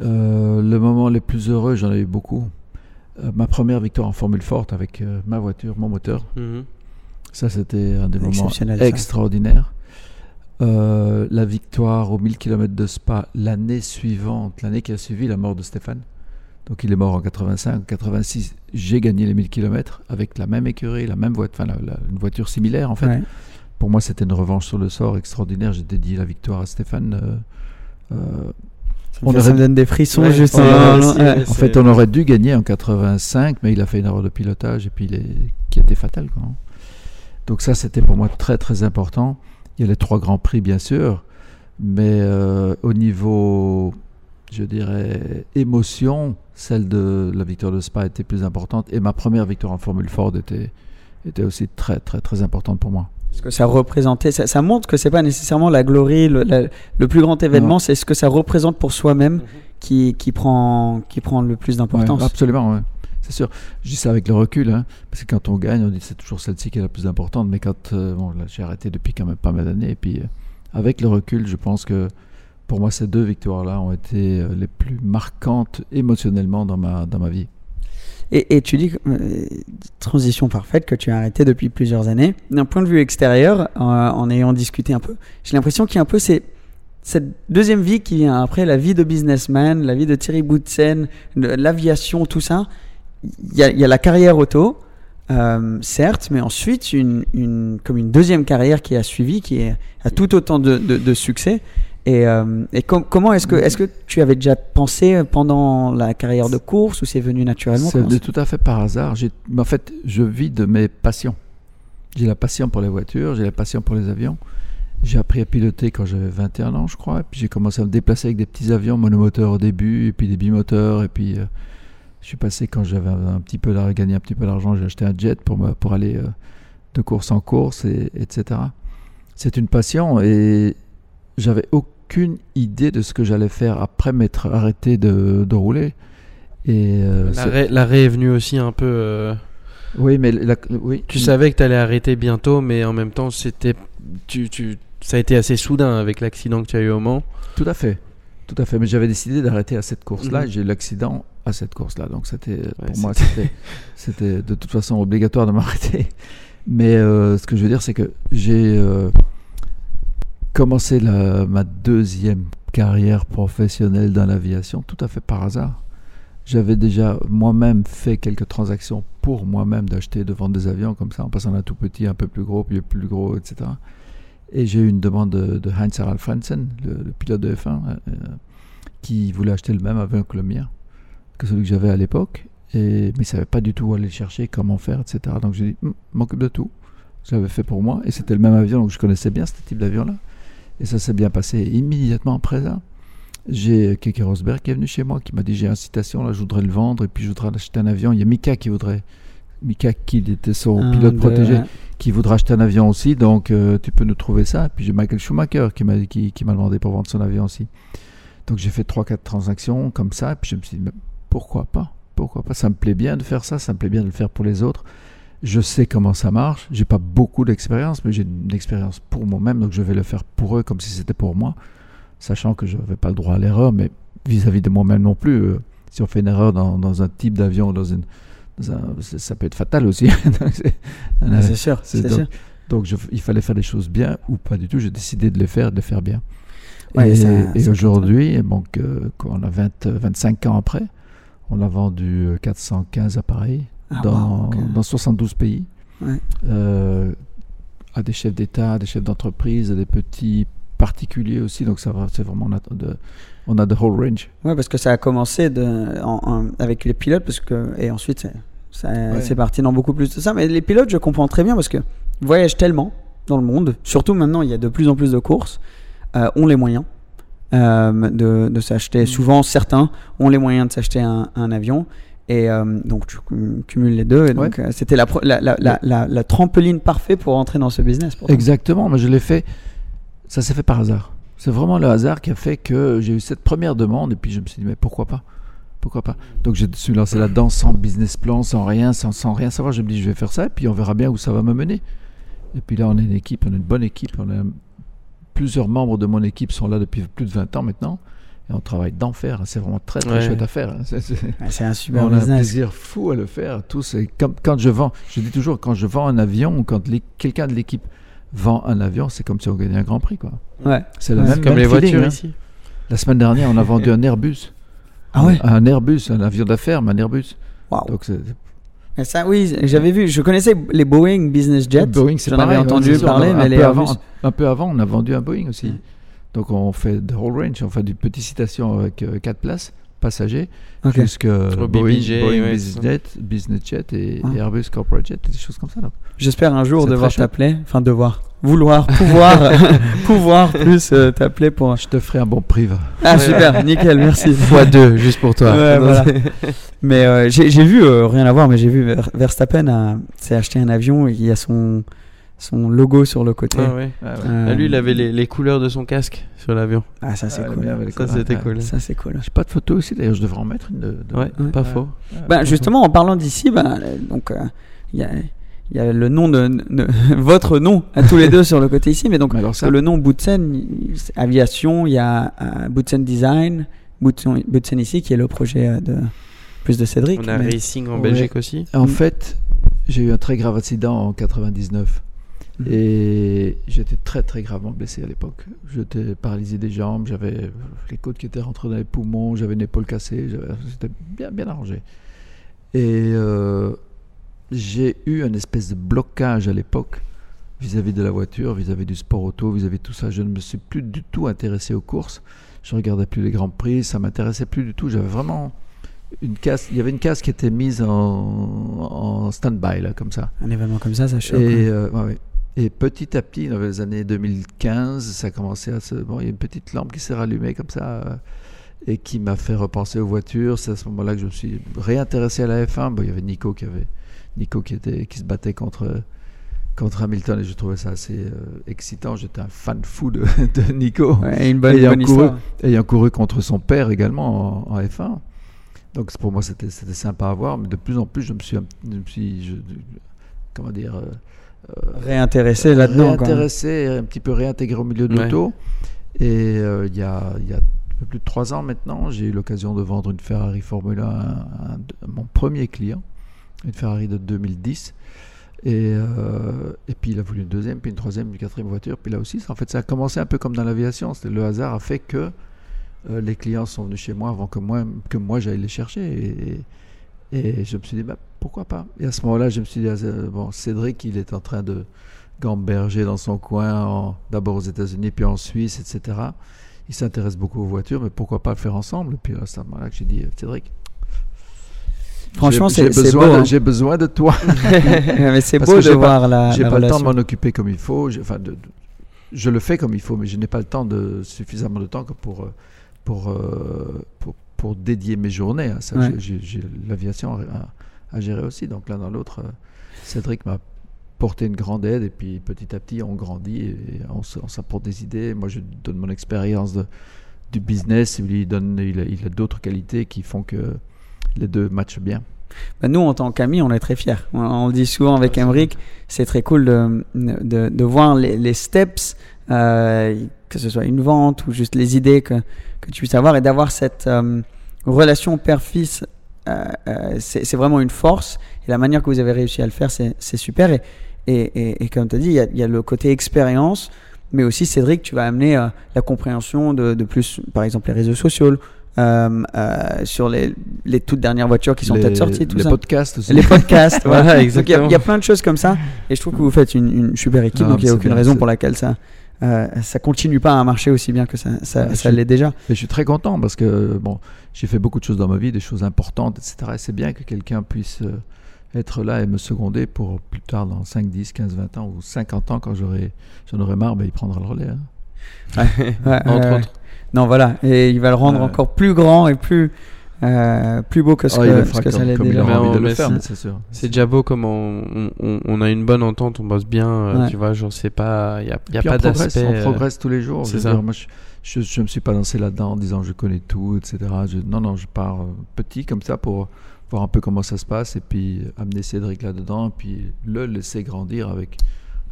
Euh, le moment les plus heureux, j'en ai eu beaucoup. Euh, ma première victoire en Formule forte avec euh, ma voiture, mon moteur. Mhm. Ça, c'était un des moments extraordinaires. Euh, la victoire au 1000 km de Spa l'année suivante, l'année qui a suivi la mort de Stéphane. Donc il est mort en 85, en 86. J'ai gagné les 1000 km avec la même écurie, la même voiture, enfin une voiture similaire en fait. Ouais. Pour moi, c'était une revanche sur le sort extraordinaire. J'ai dédié la victoire à Stéphane. euh, euh, Ça On aurait- me donne des frissons Ouais, juste en- ouais. fait, on aurait dû gagner en 85, mais il a fait une erreur de pilotage et puis il est... qui été fatale. quoi. Donc ça, c'était pour moi très très important. Il y a les trois grands prix, bien sûr, mais euh, au niveau, je dirais, émotion, celle de la victoire de Spa était plus importante et ma première victoire en Formule Ford était, était aussi très très très importante pour moi. Ce que ça représentait, ça, ça montre que c'est pas nécessairement la glorie, le, la- le plus grand événement, c'est ce que ça représente pour soi-même qui, qui, prend, qui prend le plus d'importance. Ouais, absolument, ouais. C'est sûr. Je dis ça avec le recul, hein, parce que quand on gagne, on dit c'est toujours celle-ci qui est la plus importante. Mais quand euh, bon, j'ai arrêté depuis quand même pas mal d'années, et puis euh, avec le recul, je pense que pour moi ces deux victoires-là ont été euh, les plus marquantes émotionnellement dans ma dans ma vie. Et, tu dis, transition parfaite, que tu as arrêté depuis plusieurs années. D'un point de vue extérieur, en ayant discuté un peu, j'ai l'impression qu'il y a un peu ces- cette deuxième vie qui vient après la vie de businessman, la vie de Thierry Boutsen, l'aviation, tout ça. Il y a, il y a la carrière auto, euh, certes, mais ensuite une, une, comme une deuxième carrière qui a suivi, qui est, a tout autant de, de, de succès. Et, euh, et com- comment est-ce que, est que tu avais déjà pensé pendant la carrière de course ou c'est venu naturellement? C'est tout à fait par hasard. En fait, je vis de mes passions. J'ai la passion pour les voitures, j'ai la passion pour les avions. J'ai appris à piloter quand j'avais 21 ans, je crois. Et puis j'ai commencé à me déplacer avec des petits avions monomoteurs au début, et puis des bimoteurs. Et puis euh, je suis passé quand j'avais un petit peu gagné un petit peu d'argent, j'ai acheté un jet pour, me, pour aller euh, de course en course, et, etc. C'est une passion et j'avais aucune idée de ce que j'allais faire après m'être arrêté de, de rouler. Et euh, L'arrêt l'arrêt est venu aussi un peu. euh, oui, mais la- oui. Tu savais que tu allais arrêter bientôt, mais en même temps, c'était. Tu, tu... Ça a été assez soudain avec l'accident que tu as eu au Mans. Tout à fait. Tout à fait. Mais j'avais décidé d'arrêter à cette course-là. Et J'ai eu l'accident à cette course-là. Donc c'était pour moi, c'était de toute façon obligatoire de m'arrêter. Mais euh, ce que je veux dire, c'est que j'ai euh, commencé la- ma deuxième carrière professionnelle dans l'aviation tout à fait par hasard. J'avais déjà moi-même fait quelques transactions pour moi-même d'acheter, de vendre des avions comme ça, en passant d'un tout petit, un peu plus gros, puis plus gros, etc. Et j'ai eu une demande de, de Heinz Harald Frentzen, le, le pilote de F1, euh, qui voulait acheter le même avion que le mien, que celui que j'avais à l'époque. Et, mais il ne savait pas du tout où aller le chercher, comment faire, etc. Donc j'ai dit, Hum, m'occupe de tout. Je l'avais fait pour moi. Et c'était le même avion, donc je connaissais bien ce type d'avion-là. Et ça s'est bien passé immédiatement après ça. J'ai Keke Rosberg qui est venu chez moi, qui m'a dit j'ai une citation, là je voudrais le vendre, et puis je voudrais acheter un avion. Il y a Mika qui voudrait. Mika qui était son Un, pilote protégé. Qui voudra acheter un avion aussi, donc euh, tu peux nous trouver ça. Et puis j'ai Michael Schumacher qui m'a demandé pour vendre son avion aussi. Donc j'ai fait 3-4 transactions comme ça, et puis je me suis dit, mais pourquoi pas? Pourquoi pas? Ça me plaît bien de faire ça, ça me plaît bien de le faire pour les autres. Je sais comment ça marche, j'ai pas beaucoup d'expérience, mais j'ai une expérience pour moi-même, donc je vais le faire pour eux comme si c'était pour moi, sachant que je n'avais pas le droit à l'erreur, mais vis-à-vis de moi-même non plus. euh, si on fait une erreur dans, dans un type d'avion, dans une, ça peut être fatal aussi. C'est- Ah, c'est sûr, c'est sûr. donc je- il fallait faire les choses bien ou pas du tout. J'ai décidé de les faire, de les faire bien. Ouais, et ça aujourd'hui, donc, euh, quand on a 20, euh, 25 ans après, on a vendu euh, 415 appareils Ah, dans, wow, ok. dans 72 pays. Ouais. Euh, à des chefs d'État, à des chefs d'entreprise, à des petits particuliers aussi. Donc ça c'est vraiment de, on a the whole range. Ouais, parce que ça a commencé de, en- en- avec les pilotes, parce que, et ensuite c'est, parti dans beaucoup plus de ça. Mais les pilotes, je comprends très bien parce que voyagent tellement dans le monde, surtout maintenant, il y a de plus en plus de courses, euh, ont les moyens euh, de, de s'acheter. Souvent, certains ont les moyens de s'acheter un, un avion. Et euh, donc, tu cum- cumules les deux. Et donc, c'était la, la, la, la, la- la trampoline parfaite pour entrer dans ce business. pour. Exactement, mais je l'ai fait. Ça s'est fait par hasard. C'est vraiment le hasard qui a fait que j'ai eu cette première demande et puis je me suis dit mais pourquoi pas? Pourquoi pas? Donc je me suis lancé là-dedans sans business plan, sans rien, sans, sans rien savoir. Je me dis je vais faire ça et puis on verra bien où ça va me mener. Et puis là on est une équipe, on est une bonne équipe, on a plusieurs membres de mon équipe sont là depuis plus de 20 ans maintenant. Et on travaille d'enfer. C'est vraiment très, très Ouais. chouette à faire. hein. C'est- un super on a un plaisir fou à le faire. Tous. Et comme, quand je vends, je dis toujours, quand je vends un avion ou quand quelqu'un de l'équipe vend un avion, c'est comme si on gagnait un grand prix. Quoi. Ouais. C'est Ouais. même, Comme même les feeling, voitures hein. ici. La semaine dernière, on a vendu un Airbus. Ah ouais? Un Airbus, un avion d'affaires, mais un Airbus. Waouh. Donc c'est- Et ça, oui, j'avais vu, je connaissais les Boeing Business Jet. Boeing, c'est J'en pareil. avais entendu sûr. parler, un, mais les peu avant, un peu avant, on a vendu un Boeing aussi. Donc on fait the whole range, on fait du petit citation avec 4 places passagers Ok. jusqu'à Boeing, BBJ, Boeing ouais, Business, Jet, Business Jet et, Ah. et Airbus Corporate Jet, des choses comme ça. J'espère un jour devoir t'appeler, enfin devoir, vouloir, pouvoir, pouvoir plus euh, t'appeler pour. Je te ferai un bon prix. va. Ah super, nickel, merci. Fois deux, juste pour toi. Ouais, voilà. Mais euh, j'ai vu, euh, rien à voir, mais j'ai vu Ver- Verstappen s'est acheté un avion il y a son, son logo sur le côté. Ah ouais. Ouais. Euh, Ah, lui, il avait les, les couleurs de son casque sur l'avion. Ah, ça c'est Ah, cool. Ça, c'était cool. Ça c'est cool. J'ai pas de photo ici d'ailleurs, je devrais en mettre une. De, de- Ouais, Ouais. pas faux. Bah, justement, en parlant d'ici, bah, donc euh, il y, a, il y a le nom de, de- votre nom à tous les deux sur le côté ici, mais donc alors ça, le nom Boutsen, aviation, il y a euh, Boutsen Design, Boutsen, Boutsen ici qui est le projet euh, de plus de Cédric. On a mais- Racing en Ouais. Belgique aussi. En fait, j'ai eu un très grave accident en 99. Mhm. Et j'étais très très gravement blessé à l'époque. J'étais paralysé des jambes, j'avais les côtes qui étaient rentrées dans les poumons, j'avais une épaule cassée, c'était bien, bien arrangé. Et euh, j'ai eu un espèce de blocage à l'époque vis-à-vis de la voiture, vis-à-vis du sport auto, vis-à-vis de tout ça. Je ne me suis plus du tout intéressé aux courses. Je regardais plus les grands prix, ça m'intéressait plus du tout. J'avais vraiment une casse. Il y avait une casse qui était mise en, en stand-by là, comme ça. Un événement comme ça, ça choque. Et, hein. euh, ouais, ouais. Et petit à petit, dans les années 2015, ça commençait à se. Bon, il y a une petite lampe qui s'est rallumée comme ça euh, et qui m'a fait repenser aux voitures. C'est à ce moment-là que je me suis réintéressé à la F1. Bon, il y avait Nico qui avait Nico qui était qui se battait contre contre Hamilton et je trouvais ça assez euh, excitant. J'étais un fan fou de, de Nico Ouais, une bonne, ayant bonne couru, ayant couru contre son père également en, en F1. Donc pour moi c'était sympa à voir, mais de plus en plus je me suis, un- je me suis je- comment dire euh, Réintéressé là-dedans. quoi. réintéressé, et un petit peu réintégré au milieu de Ouais. l'auto. Et euh, il y, a, il y a un peu plus de trois ans maintenant, j'ai eu l'occasion de vendre une Ferrari Formula 1 à, mon premier client, une Ferrari de 2010. Et, euh, et puis il a voulu une deuxième, puis une troisième, une quatrième voiture. Puis là aussi, ça- en fait, ça a commencé un peu comme dans l'aviation. C'était- Le hasard a fait que euh, les clients sont venus chez moi avant que moi, que moi j'aille les chercher. Et, et je me suis dit, bah, pourquoi pas? Et à ce moment-là, je me suis dit, ah, euh, bon, Cédric, il est en train de gamberger dans son coin, d'abord aux États-Unis, puis en Suisse, etc. Il s'intéresse beaucoup aux voitures, mais pourquoi pas le faire ensemble? Et puis à ce moment-là j'ai dit, Cédric, Franchement, j'ai- c'est beau. besoin, de- hein. j'ai besoin de toi. mais c'est beau de j'ai pas- voir la, J'ai pas le temps de m'en occuper comme il faut. j'ai- Enfin, de- de- je le fais comme il faut, mais je n'ai pas le temps de suffisamment de temps que pour euh, pour euh, pour, pour dédier mes journées à ça. Ouais. J'ai- l'aviation à, à gérer aussi. Donc l'un dans l'autre, euh, Cédric m'a porté une grande aide et puis petit à petit on grandit et on, s'apporte des idées. Moi je donne mon expérience du business, lui il donne il a, il a d'autres qualités qui font que les deux matchent bien. Bah, nous, en tant qu'amis, on est très fiers. On, on le dit souvent avec Emric, c'est très cool de, de, de voir les, les steps, euh, que ce soit une vente ou juste les idées que, que tu puisses avoir et d'avoir cette euh, relation père-fils. euh, c'est c'est vraiment une force et la manière que vous avez réussi à le faire, c'est c'est super. Et, et, et, et comme tu as dit, il y a, y a le côté expérience, mais aussi Cédric, tu vas amener la compréhension de, de plus, par exemple, les réseaux sociaux. sur les, les toutes dernières voitures qui sont peut-être sorties, tout les ça. podcasts aussi. Les podcasts, voilà. Voilà, Donc, il y a- exactement. il y, a plein de choses comme ça. Et je trouve que vous faites une, une super équipe, donc il n'y a aucune bien, raison pour laquelle ça euh, ça continue pas à marcher aussi bien que ça, ça, l'est déjà. Et je suis très content parce que bon, j'ai fait beaucoup de choses dans ma vie, des choses importantes, etc. Et c'est bien que quelqu'un puisse euh, être là et me seconder pour plus tard, dans 5, 10, 15, 20 ans ou 50 ans, quand j'aurai, j'en aurai marre, ben, il prendra le relais. hein. Ouais, Entre ouais, autres. Non, voilà. Et il va le rendre encore plus grand et plus, euh, plus beau que ce Oh, il que, ce que ça comme, l'est déjà. c'est- déjà beau comme on, on- on- on a une bonne entente, on bosse bien, euh, Ouais. tu vois, genre c'est pas, il y a, y a pas d'aspect. on euh, progresse tous les jours. c'est ça. dire, moi, je, je, je me suis pas lancé là-dedans en disant je connais tout, etc. Je- non, non, je pars petit comme ça pour voir un peu comment ça se passe et puis amener Cédric là-dedans et puis le laisser grandir avec,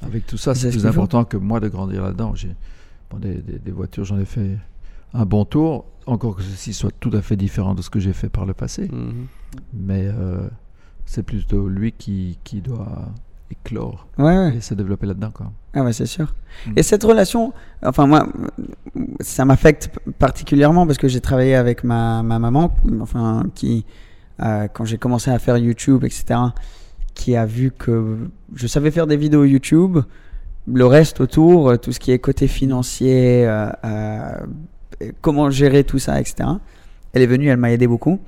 avec tout ça. C'est C'est ce plus faut. important que moi de grandir là-dedans. J'ai- Bon, des, des- des voitures, j'en ai fait un bon tour, encore que ceci soit tout à fait différent de ce que j'ai fait par le passé. Mhm. Mais euh, c'est plutôt lui qui, qui doit éclore Ouais, ouais. et se développer là-dedans. Quoi. Ah ouais, c'est sûr. Mm. Et cette relation, enfin moi, ça m'affecte particulièrement parce que j'ai travaillé avec ma, ma maman, enfin qui, euh, quand j'ai commencé à faire YouTube, etc., qui a vu que je savais faire des vidéos YouTube, le reste autour, tout ce qui est côté financier, euh, euh, comment gérer tout ça, etc. Elle est venue, elle m'a aidé beaucoup.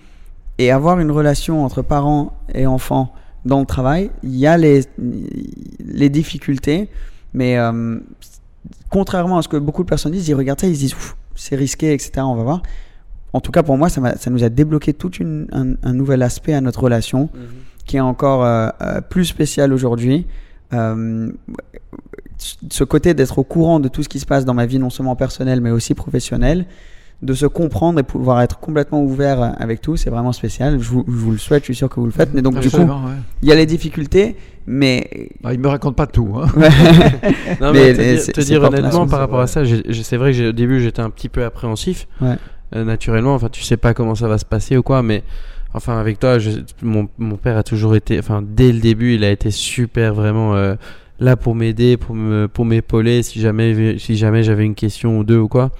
Et avoir une relation entre parents et enfants dans le travail, il y a les, les difficultés, mais euh, contrairement à ce que beaucoup de personnes disent, ils regardent ça, ils se disent c'est risqué, etc. On va voir. En tout cas, pour moi, ça, ça nous a débloqué tout une, un, un nouvel aspect à notre relation qui est encore euh, euh, plus spécial aujourd'hui. Euh, ce côté d'être au courant de tout ce qui se passe dans ma vie, non seulement personnelle, mais aussi professionnelle, de se comprendre et pouvoir être complètement ouvert avec tout, c'est vraiment spécial. Je vous, je vous le souhaite, je suis sûr que vous le faites. Mais donc, du coup, ouais. il y a les difficultés, mais. Ah, il me raconte pas tout. hein. Non, Mais, mais, te te dire honnêtement, par rapport à ça, c'est vrai que au début j'étais un petit peu appréhensif. Ouais. Euh, naturellement, enfin, tu sais pas comment ça va se passer ou quoi, mais enfin, avec toi, je- mon, mon père a toujours été, enfin, dès le début, il a été super vraiment euh, là pour m'aider, pour me, pour m'épauler si jamais, si jamais j'avais une question ou deux ou quoi.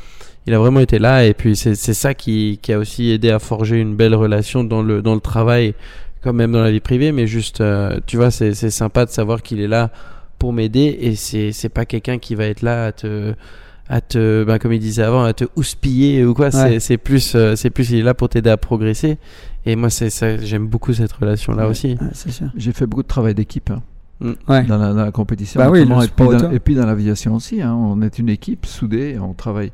Il a vraiment été là et puis c'est c'est ça qui, qui a aussi aidé à forger une belle relation dans le, dans le travail, quand même dans la vie privée, mais juste, euh, tu vois, c'est c'est sympa de savoir qu'il est là pour m'aider et c'est c'est pas quelqu'un qui va être là à te à te ben, comme il disait avant à te houspiller ou quoi c'est Ouais. c'est plus euh, c'est plus il est là pour t'aider à progresser et moi c'est ça j'aime beaucoup cette relation là aussi Ouais, c'est sûr. J'ai fait beaucoup de travail d'équipe hein, Ouais. dans, la, dans la compétition. Bah oui, et, puis dans, auto. et puis dans l'aviation aussi. hein. on est une équipe soudée, on travaille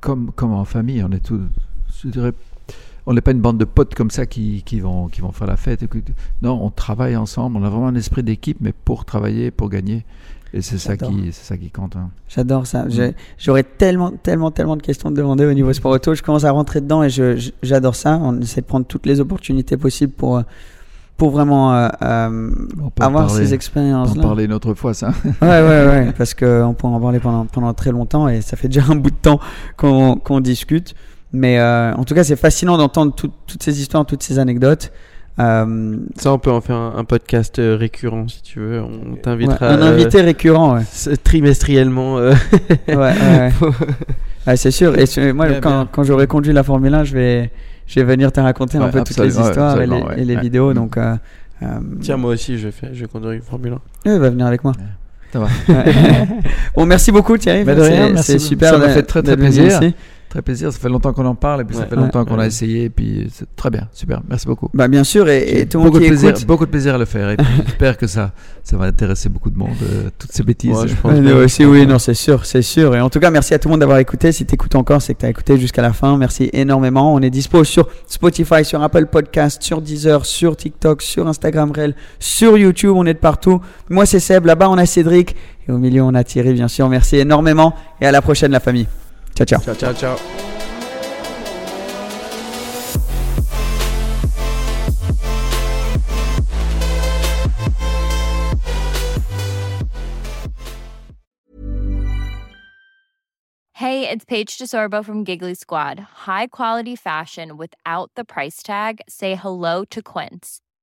comme, comme en famille. On est je dirais, on n'est pas une bande de potes comme ça qui, qui, vont, qui vont faire la fête. Non, on travaille ensemble. On a vraiment un esprit d'équipe, mais pour travailler, pour gagner. Et c'est ça qui, c'est ça qui compte. hein. J'adore ça. Mm. J'aurais tellement, tellement, tellement de questions à te demander au niveau sport auto. Je commence à rentrer dedans et j'adore ça. On essaie de prendre toutes les opportunités possibles pour, euh, pour vraiment euh, euh, On avoir parler- ces on expériences-là. en parler une autre fois, ça. Ouais, ouais, ouais, parce qu'on pourrait en parler pendant, pendant très longtemps et ça fait déjà un bout de temps qu'on qu'on discute. Mais euh, en tout cas, c'est fascinant d'entendre tout- toutes ces histoires, toutes ces anecdotes. Euh, ça on peut en faire un, un podcast récurrent si tu veux on ouais, t'invitera un euh, invité récurrent, ouais. trimestriellement euh, ouais, ouais, ouais. Ouais, c'est sûr. Et moi, quand, quand j'aurai conduit la Formule 1, je vais, je vais venir te raconter un peu toutes les histoires et les, absolument, ouais, et les ouais. vidéos. Donc, euh, euh, tiens moi aussi je vais conduire une Formule 1 ouais, il va venir avec moi. Ça va. Bon, merci beaucoup Thierry. Rien, C'est- merci. C'est super. Ça m'a fait très, très plaisir. Très plaisir. Ça fait longtemps qu'on en parle et puis ça fait longtemps Ouais. qu'on a essayé. Et puis c'est très bien, super. Merci beaucoup. Bah, bien sûr. Et, et tout le monde beaucoup, qui de plaisir, écoute. beaucoup de plaisir à le faire. Et j'espère que ça, ça va intéresser beaucoup de monde, euh, toutes ces bêtises. Je pense nous je aussi, oui, non, c'est sûr, c'est sûr. Et en tout cas, merci à tout le monde d'avoir écouté. Si tu écoutes encore, c'est que tu as écouté jusqu'à la fin. Merci énormément. On est dispo sur Spotify, sur Apple Podcast, sur Deezer, sur TikTok, sur Instagram Reel, sur YouTube. On est de partout. Moi, c'est Seb. Là-bas, on a Cédric. Et au milieu, on a Thierry, bien sûr. Merci énormément. Et à la prochaine, la famille. Ciao, ciao. ciao ciao ciao Hey, it's Paige DeSorbo from Giggly Squad. High quality fashion without the price tag. Say hello to Quince.